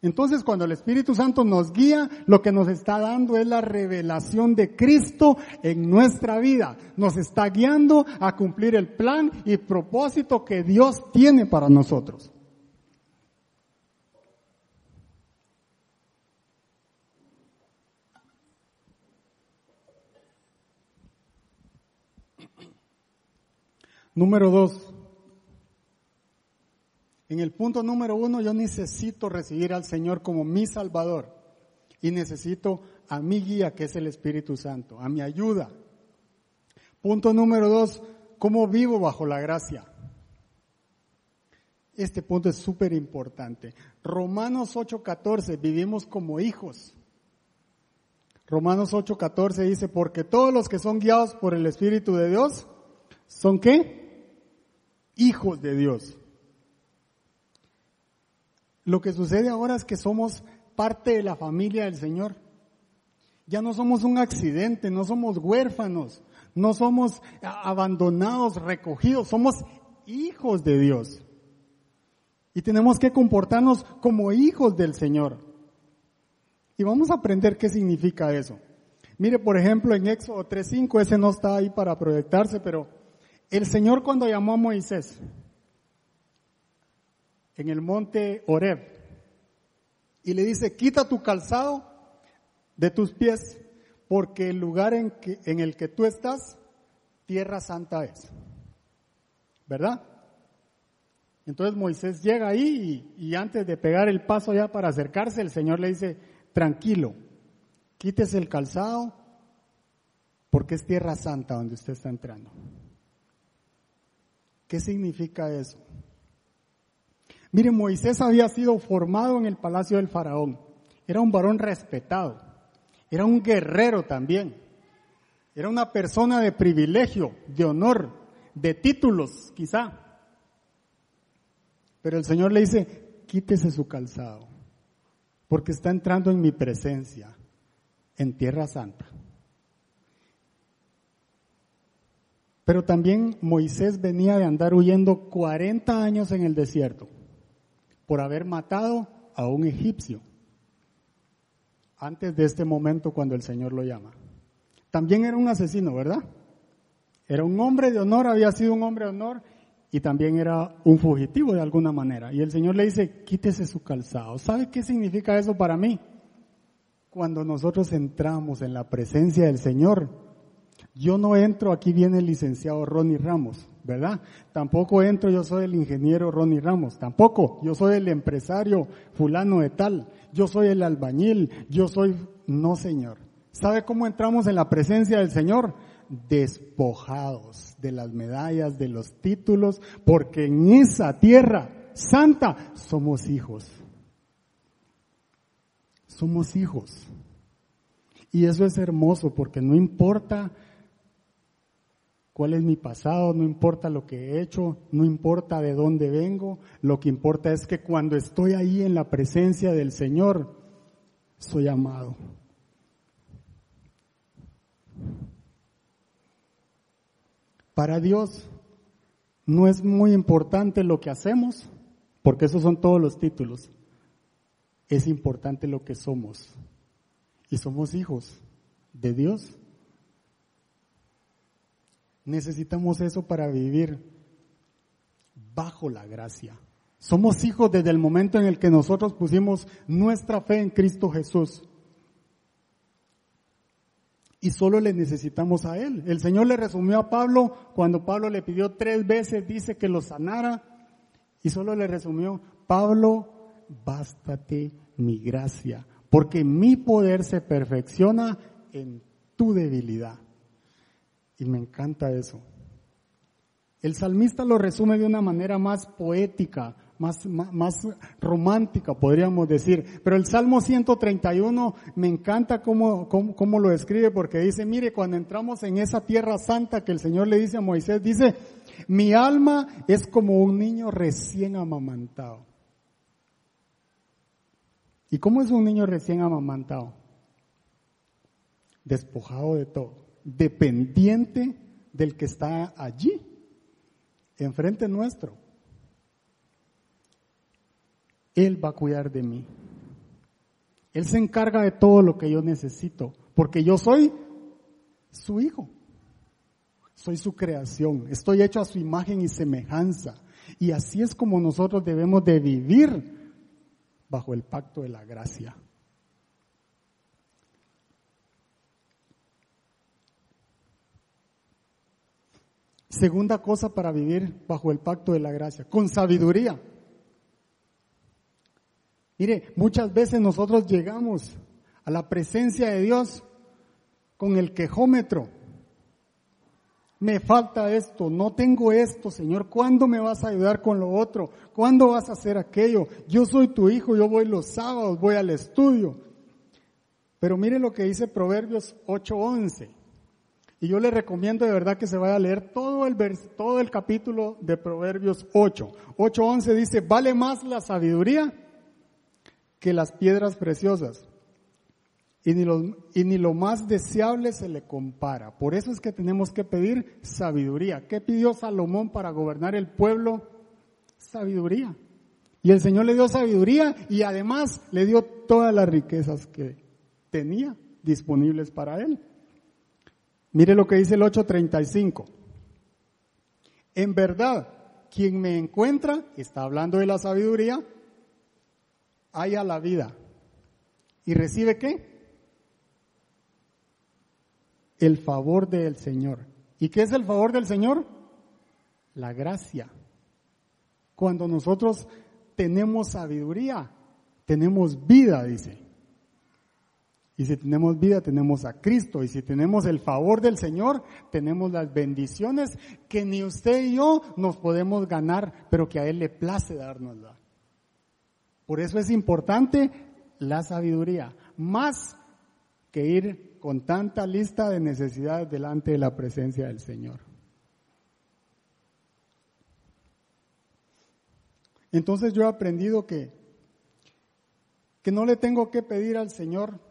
Entonces, cuando el Espíritu Santo nos guía, lo que nos está dando es la revelación de Cristo en nuestra vida. Nos está guiando a cumplir el plan y propósito que Dios tiene para nosotros. Número dos, en el punto número uno, yo necesito recibir al Señor como mi Salvador y necesito a mi guía, que es el Espíritu Santo, a mi ayuda. Punto número dos, ¿cómo vivo bajo la gracia? Este punto es súper importante. Romanos 8:14, vivimos como hijos. Romanos 8:14 dice, porque todos los que son guiados por el Espíritu de Dios, ¿son qué? Hijos de Dios. Lo que sucede ahora es que somos parte de la familia del Señor. Ya no somos un accidente, no somos huérfanos, no somos abandonados, recogidos, somos hijos de Dios. Y tenemos que comportarnos como hijos del Señor. Y vamos a aprender qué significa eso. Mire, por ejemplo, en Éxodo 3.5, ese no está ahí para proyectarse, pero el Señor cuando llamó a Moisés en el monte Oreb y le dice, quita tu calzado de tus pies, porque el lugar en, que, en el que tú estás, tierra santa es. ¿Verdad? Entonces Moisés llega ahí y, y, antes de pegar el paso ya para acercarse, el Señor le dice, tranquilo, quítese el calzado, porque es tierra santa donde usted está entrando. ¿Qué significa eso? Mire, Moisés había sido formado en el palacio del faraón. Era un varón respetado. Era un guerrero también. Era una persona de privilegio, de honor, de títulos, quizá. Pero el Señor le dice, quítese su calzado, porque está entrando en mi presencia, en tierra santa. Pero también Moisés venía de andar huyendo 40 años en el desierto por haber matado a un egipcio antes de este momento cuando el Señor lo llama. También era un asesino, ¿verdad? Era un hombre de honor, había sido un hombre de honor y también era un fugitivo de alguna manera. Y el Señor le dice, quítese su calzado. ¿Sabe qué significa eso para mí? Cuando nosotros entramos en la presencia del Señor, yo no entro, aquí viene el licenciado Ronnie Ramos, ¿verdad? Tampoco entro, yo soy el ingeniero Ronnie Ramos, tampoco, yo soy el empresario fulano de tal yo soy el albañil, yo soy... No, Señor. ¿Sabe cómo entramos en la presencia del Señor? Despojados de las medallas, de los títulos, porque en esa tierra santa somos hijos. Somos hijos. Y eso es hermoso porque no importa cuál es mi pasado, no importa lo que he hecho, no importa de dónde vengo, lo que importa es que cuando estoy ahí en la presencia del Señor, soy amado. Para Dios no es muy importante lo que hacemos, porque esos son todos los títulos. Es importante lo que somos. Y somos hijos de Dios Necesitamos eso para vivir bajo la gracia. Somos hijos desde el momento en el que nosotros pusimos nuestra fe en Cristo Jesús. Y solo le necesitamos a Él. El Señor le resumió a Pablo cuando Pablo le pidió tres veces, dice que lo sanara. Y solo le resumió, Pablo, bástate mi gracia, porque mi poder se perfecciona en tu debilidad. Y me encanta eso. El salmista lo resume de una manera más poética, más, más, romántica, podríamos decir. Pero el Salmo 131 me encanta cómo, cómo, cómo, lo describe porque dice, mire, cuando entramos en esa tierra santa que el Señor le dice a Moisés, dice, mi alma es como un niño recién amamantado. ¿Y cómo es un niño recién amamantado? Despojado de todo dependiente del que está allí, enfrente nuestro. Él va a cuidar de mí. Él se encarga de todo lo que yo necesito, porque yo soy su hijo. Soy su creación, estoy hecho a su imagen y semejanza. Y así es como nosotros debemos de vivir bajo el pacto de la gracia. Segunda cosa para vivir bajo el pacto de la gracia, con sabiduría. Mire, muchas veces nosotros llegamos a la presencia de Dios con el quejómetro. Me falta esto, no tengo esto, Señor. ¿Cuándo me vas a ayudar con lo otro? ¿Cuándo vas a hacer aquello? Yo soy tu hijo, yo voy los sábados, voy al estudio. Pero mire lo que dice Proverbios 8:11. Y yo le recomiendo de verdad que se vaya a leer todo el, todo el capítulo de Proverbios 8. 8:11 dice, vale más la sabiduría que las piedras preciosas. Y ni, lo, y ni lo más deseable se le compara. Por eso es que tenemos que pedir sabiduría. ¿Qué pidió Salomón para gobernar el pueblo? Sabiduría. Y el Señor le dio sabiduría y además le dio todas las riquezas que tenía disponibles para él. Mire lo que dice el 835. En verdad, quien me encuentra, está hablando de la sabiduría, haya la vida. ¿Y recibe qué? El favor del Señor. ¿Y qué es el favor del Señor? La gracia. Cuando nosotros tenemos sabiduría, tenemos vida, dice. Y si tenemos vida, tenemos a Cristo. Y si tenemos el favor del Señor, tenemos las bendiciones que ni usted y yo nos podemos ganar, pero que a Él le place dárnosla. Por eso es importante la sabiduría, más que ir con tanta lista de necesidades delante de la presencia del Señor. Entonces yo he aprendido que, que no le tengo que pedir al Señor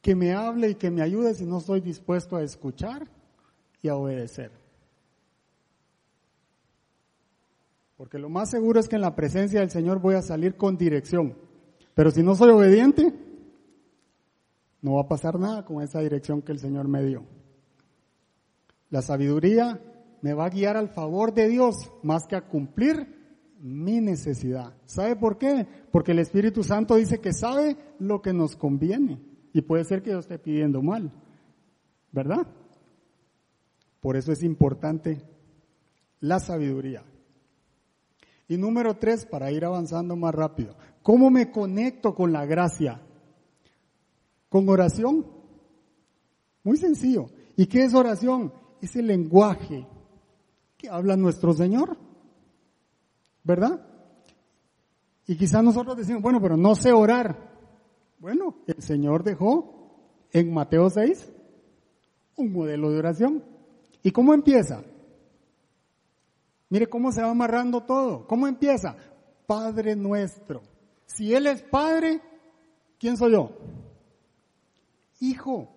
que me hable y que me ayude si no estoy dispuesto a escuchar y a obedecer. Porque lo más seguro es que en la presencia del Señor voy a salir con dirección. Pero si no soy obediente, no va a pasar nada con esa dirección que el Señor me dio. La sabiduría me va a guiar al favor de Dios más que a cumplir mi necesidad. ¿Sabe por qué? Porque el Espíritu Santo dice que sabe lo que nos conviene. Y puede ser que yo esté pidiendo mal, ¿verdad? Por eso es importante la sabiduría. Y número tres, para ir avanzando más rápido, ¿cómo me conecto con la gracia? Con oración. Muy sencillo. ¿Y qué es oración? Es el lenguaje que habla nuestro Señor. ¿Verdad? Y quizás nosotros decimos, bueno, pero no sé orar. Bueno, el Señor dejó en Mateo 6 un modelo de oración. ¿Y cómo empieza? Mire cómo se va amarrando todo. ¿Cómo empieza? Padre nuestro. Si Él es Padre, ¿quién soy yo? Hijo.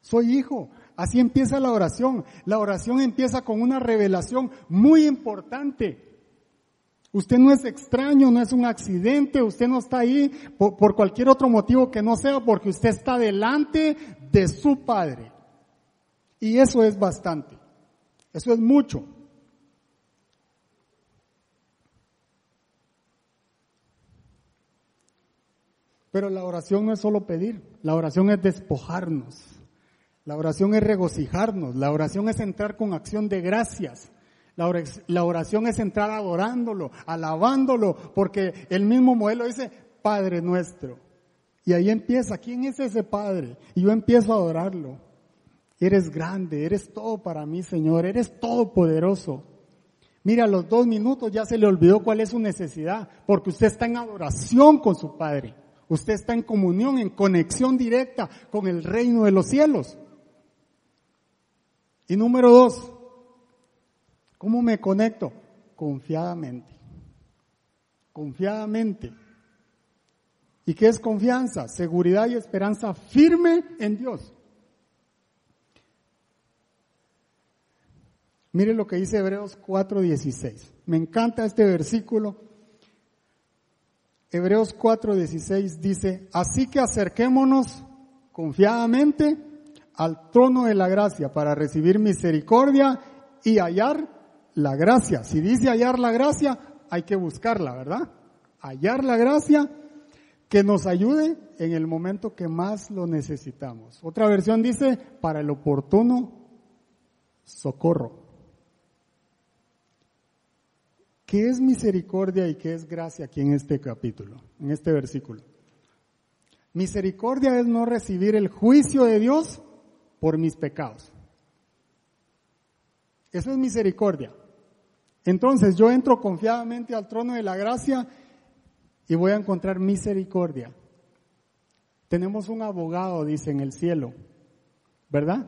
Soy hijo. Así empieza la oración. La oración empieza con una revelación muy importante. Usted no es extraño, no es un accidente, usted no está ahí por, cualquier otro motivo que no sea porque usted está delante de su Padre. Y eso es bastante, eso es mucho. Pero la oración no es solo pedir, la oración es despojarnos, la oración es regocijarnos, la oración es entrar con acción de gracias. La oración es entrar adorándolo, alabándolo, porque el mismo modelo dice, Padre nuestro. Y ahí empieza, ¿quién es ese Padre? Y yo empiezo a adorarlo. Eres grande, eres todo para mí, Señor, eres todopoderoso. Mira, a los dos minutos ya se le olvidó cuál es su necesidad, porque usted está en adoración con su Padre. Usted está en comunión, en conexión directa con el reino de los cielos. Y número dos, ¿Cómo me conecto? Confiadamente. Confiadamente. ¿Y qué es confianza? Seguridad y esperanza firme en Dios. Mire lo que dice Hebreos 4:16. Me encanta este versículo. Hebreos 4:16 dice, así que acerquémonos confiadamente al trono de la gracia para recibir misericordia y hallar la gracia. Si dice hallar la gracia, hay que buscarla, ¿verdad? Hallar la gracia que nos ayude en el momento que más lo necesitamos. Otra versión dice, para el oportuno socorro. ¿Qué es misericordia y qué es gracia aquí en este capítulo, en este versículo? Misericordia es no recibir el juicio de Dios por mis pecados. Eso es misericordia. Entonces yo entro confiadamente al trono de la gracia y voy a encontrar misericordia. Tenemos un abogado, dice, en el cielo, ¿verdad?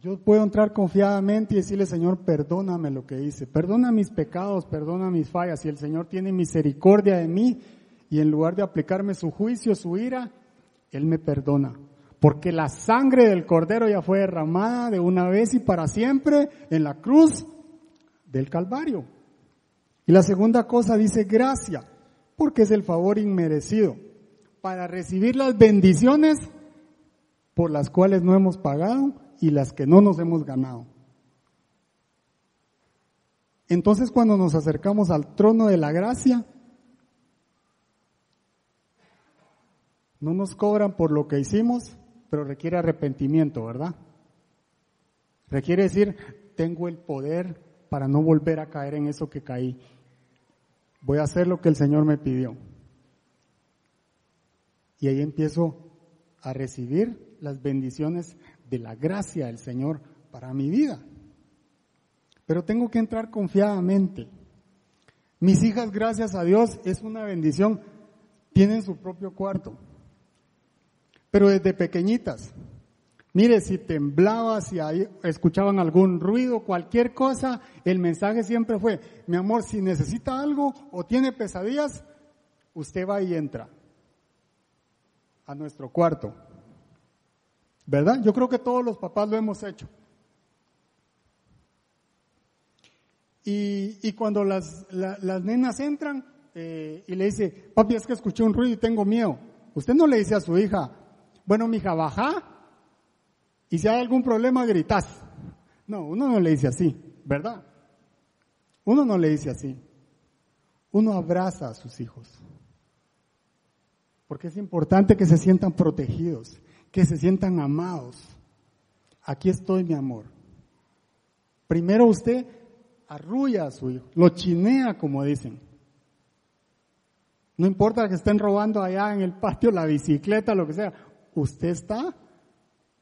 Yo puedo entrar confiadamente y decirle, Señor, perdóname lo que hice, perdona mis pecados, perdona mis fallas, y el Señor tiene misericordia de mí, y en lugar de aplicarme su juicio, su ira, Él me perdona. Porque la sangre del Cordero ya fue derramada de una vez y para siempre en la cruz del Calvario. Y la segunda cosa dice gracia, porque es el favor inmerecido, para recibir las bendiciones por las cuales no hemos pagado y las que no nos hemos ganado. Entonces cuando nos acercamos al trono de la gracia, no nos cobran por lo que hicimos, pero requiere arrepentimiento, ¿verdad? Requiere decir, tengo el poder para no volver a caer en eso que caí. Voy a hacer lo que el Señor me pidió. Y ahí empiezo a recibir las bendiciones de la gracia del Señor para mi vida. Pero tengo que entrar confiadamente. Mis hijas, gracias a Dios, es una bendición. Tienen su propio cuarto. Pero desde pequeñitas, mire, si temblaba, si escuchaban algún ruido, cualquier cosa, el mensaje siempre fue, mi amor, si necesita algo o tiene pesadillas, usted va y entra a nuestro cuarto. ¿Verdad? Yo creo que todos los papás lo hemos hecho. Y, cuando las, las nenas entran eh, y le dice, papi, es que escuché un ruido y tengo miedo. Usted no le dice a su hija, bueno, mija, baja y si hay algún problema gritas. No, uno no le dice así, ¿verdad? Uno no le dice así. Uno abraza a sus hijos. Porque es importante que se sientan protegidos, que se sientan amados. Aquí estoy, mi amor. Primero usted arrulla a su hijo, lo chinea, como dicen. No importa que estén robando allá en el patio la bicicleta, lo que sea usted está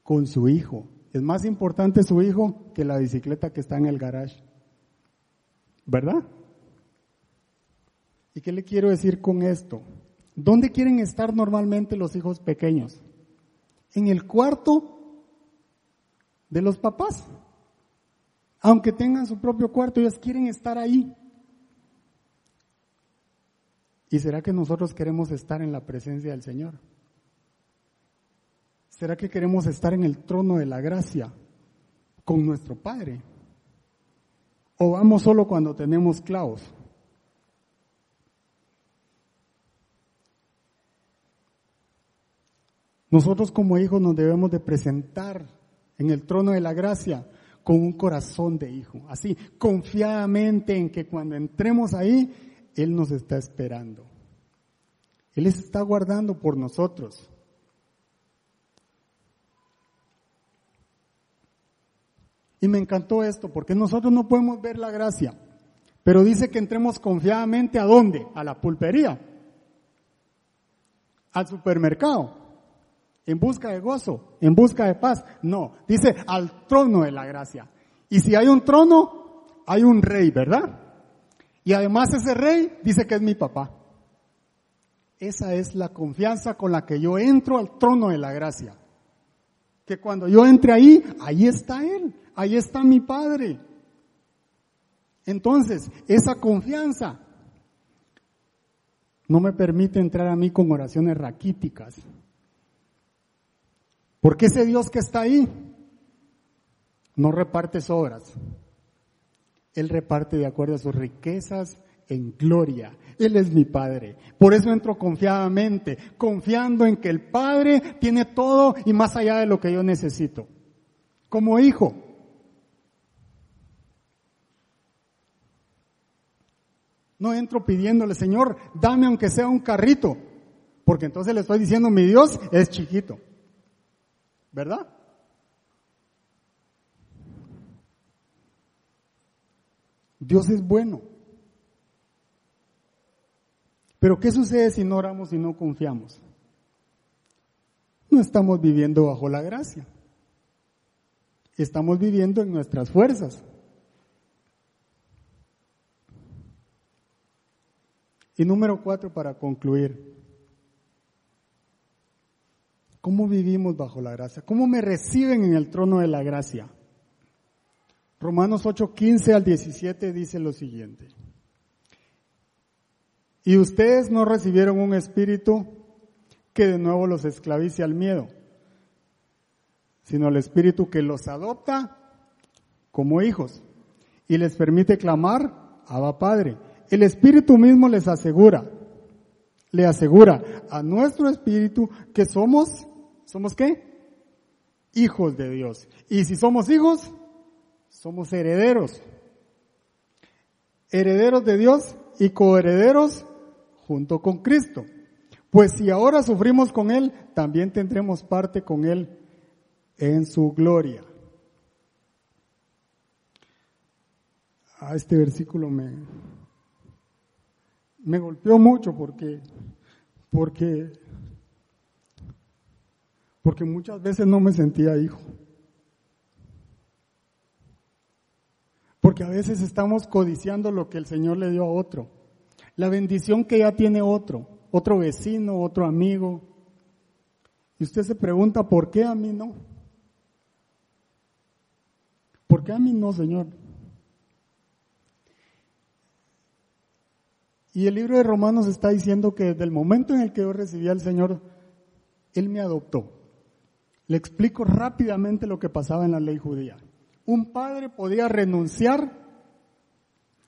con su hijo. Es más importante su hijo que la bicicleta que está en el garage. ¿Verdad? ¿Y qué le quiero decir con esto? ¿Dónde quieren estar normalmente los hijos pequeños? En el cuarto de los papás. Aunque tengan su propio cuarto, ellos quieren estar ahí. ¿Y será que nosotros queremos estar en la presencia del Señor? ¿Será que queremos estar en el trono de la gracia con nuestro Padre? ¿O vamos solo cuando tenemos clavos? Nosotros como hijos nos debemos de presentar en el trono de la gracia con un corazón de hijo, así, confiadamente en que cuando entremos ahí, Él nos está esperando. Él está guardando por nosotros. Y me encantó esto, porque nosotros no podemos ver la gracia, pero dice que entremos confiadamente a dónde? A la pulpería, al supermercado, en busca de gozo, en busca de paz. No, dice al trono de la gracia. Y si hay un trono, hay un rey, ¿verdad? Y además ese rey dice que es mi papá. Esa es la confianza con la que yo entro al trono de la gracia. Que cuando yo entre ahí, ahí está Él ahí está mi Padre. Entonces, esa confianza no me permite entrar a mí con oraciones raquíticas. Porque ese Dios que está ahí no reparte sobras. Él reparte de acuerdo a sus riquezas en gloria. Él es mi Padre. Por eso entro confiadamente, confiando en que el Padre tiene todo y más allá de lo que yo necesito. Como hijo, No entro pidiéndole, Señor, dame aunque sea un carrito, porque entonces le estoy diciendo, mi Dios es chiquito. ¿Verdad? Dios es bueno. Pero ¿qué sucede si no oramos y no confiamos? No estamos viviendo bajo la gracia. Estamos viviendo en nuestras fuerzas. Y número cuatro, para concluir. ¿Cómo vivimos bajo la gracia? ¿Cómo me reciben en el trono de la gracia? Romanos 8, 15 al 17 dice lo siguiente. Y ustedes no recibieron un espíritu que de nuevo los esclavice al miedo, sino el espíritu que los adopta como hijos y les permite clamar, Abba Padre. El espíritu mismo les asegura, le asegura a nuestro espíritu que somos, ¿somos qué? Hijos de Dios. Y si somos hijos, somos herederos. Herederos de Dios y coherederos junto con Cristo. Pues si ahora sufrimos con Él, también tendremos parte con Él en su gloria. A ah, este versículo me, me golpeó mucho porque, porque, porque muchas veces no me sentía hijo. Porque a veces estamos codiciando lo que el Señor le dio a otro. La bendición que ya tiene otro, otro vecino, otro amigo. Y usted se pregunta, ¿por qué a mí no? ¿Por qué a mí no, Señor? Y el libro de Romanos está diciendo que desde el momento en el que yo recibí al Señor, Él me adoptó. Le explico rápidamente lo que pasaba en la ley judía un padre podía renunciar,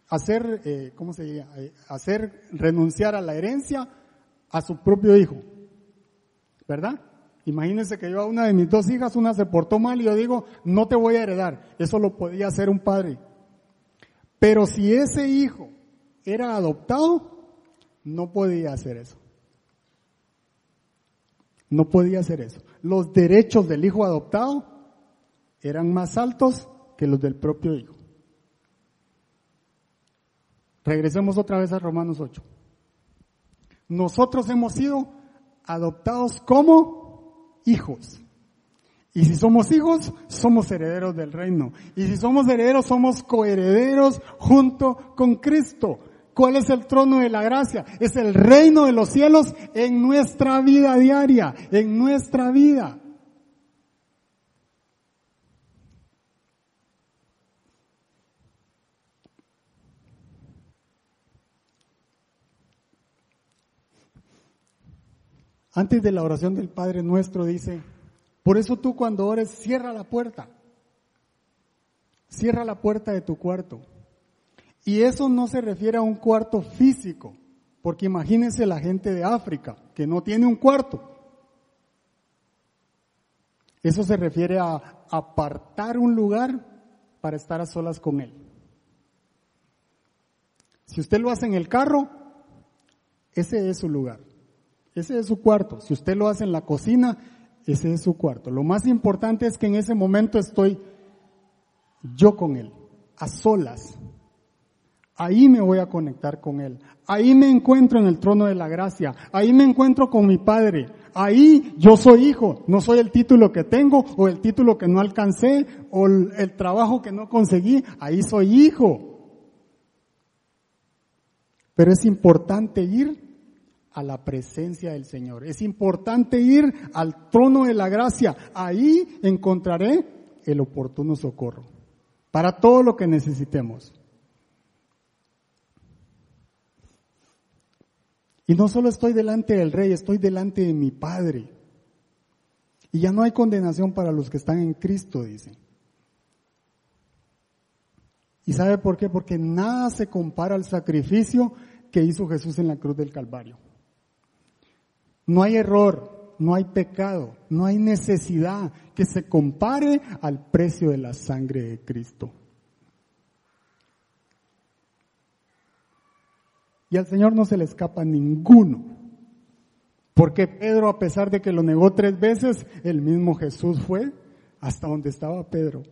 hacer, eh, ¿cómo se diría? Eh, hacer renunciar a la herencia a su propio hijo. ¿Verdad? Imagínense que yo a una de mis dos hijas, una se portó mal y yo digo, no te voy a heredar. Eso lo podía hacer un padre. Pero si ese hijo era adoptado, no podía hacer eso. No podía hacer eso. Los derechos del hijo adoptado eran más altos que los del propio Hijo. Regresemos otra vez a Romanos 8. Nosotros hemos sido adoptados como hijos. Y si somos hijos, somos herederos del reino. Y si somos herederos, somos coherederos junto con Cristo. ¿Cuál es el trono de la gracia? Es el reino de los cielos en nuestra vida diaria, en nuestra vida. Antes de la oración del Padre nuestro dice, por eso tú cuando ores cierra la puerta. Cierra la puerta de tu cuarto. Y eso no se refiere a un cuarto físico, porque imagínense la gente de África que no tiene un cuarto. Eso se refiere a apartar un lugar para estar a solas con Él. Si usted lo hace en el carro, ese es su lugar. Ese es su cuarto. Si usted lo hace en la cocina, ese es su cuarto. Lo más importante es que en ese momento estoy yo con Él, a solas. Ahí me voy a conectar con Él. Ahí me encuentro en el trono de la gracia. Ahí me encuentro con mi Padre. Ahí yo soy hijo. No soy el título que tengo o el título que no alcancé o el, trabajo que no conseguí. Ahí soy hijo. Pero es importante ir a la presencia del Señor. Es importante ir al trono de la gracia. Ahí encontraré el oportuno socorro para todo lo que necesitemos. Y no solo estoy delante del Rey, estoy delante de mi Padre. Y ya no hay condenación para los que están en Cristo, dice. ¿Y sabe por qué? Porque nada se compara al sacrificio que hizo Jesús en la cruz del Calvario. No hay error, no hay pecado, no hay necesidad que se compare al precio de la sangre de Cristo. Y al Señor no se le escapa ninguno. Porque Pedro, a pesar de que lo negó tres veces, el mismo Jesús fue hasta donde estaba Pedro.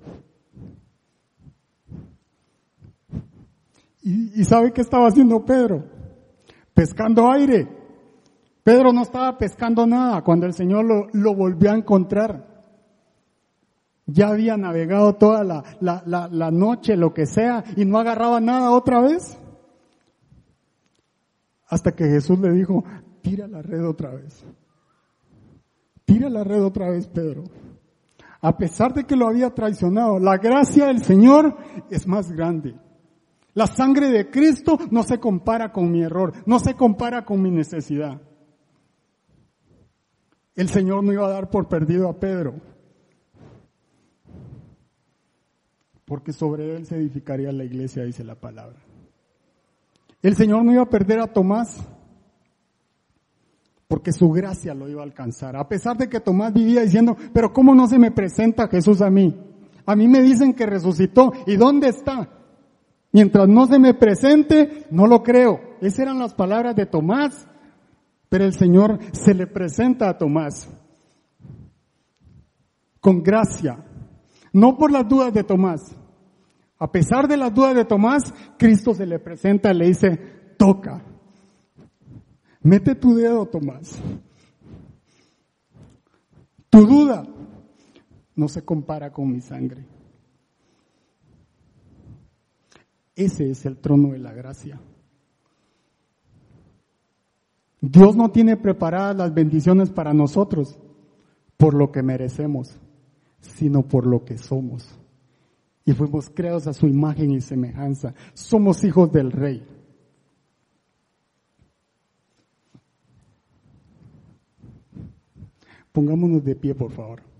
¿Y, sabe qué estaba haciendo Pedro? Pescando aire. Pedro no estaba pescando nada cuando el Señor lo, volvió a encontrar. Ya había navegado toda la, la, noche, lo que sea, y no agarraba nada otra vez. Hasta que Jesús le dijo, tira la red otra vez. Tira la red otra vez, Pedro. A pesar de que lo había traicionado, la gracia del Señor es más grande. La sangre de Cristo no se compara con mi error, no se compara con mi necesidad. El Señor no iba a dar por perdido a Pedro, porque sobre él se edificaría la iglesia, dice la palabra. El Señor no iba a perder a Tomás, porque su gracia lo iba a alcanzar. A pesar de que Tomás vivía diciendo, pero ¿cómo no se me presenta Jesús a mí? A mí me dicen que resucitó, ¿y dónde está? Mientras no se me presente, no lo creo. Esas eran las palabras de Tomás. Pero el Señor se le presenta a Tomás con gracia, no por las dudas de Tomás. A pesar de las dudas de Tomás, Cristo se le presenta y le dice, toca. Mete tu dedo, Tomás. Tu duda no se compara con mi sangre. Ese es el trono de la gracia. Dios no tiene preparadas las bendiciones para nosotros por lo que merecemos, sino por lo que somos. Y fuimos creados a su imagen y semejanza. Somos hijos del rey. Pongámonos de pie, por favor.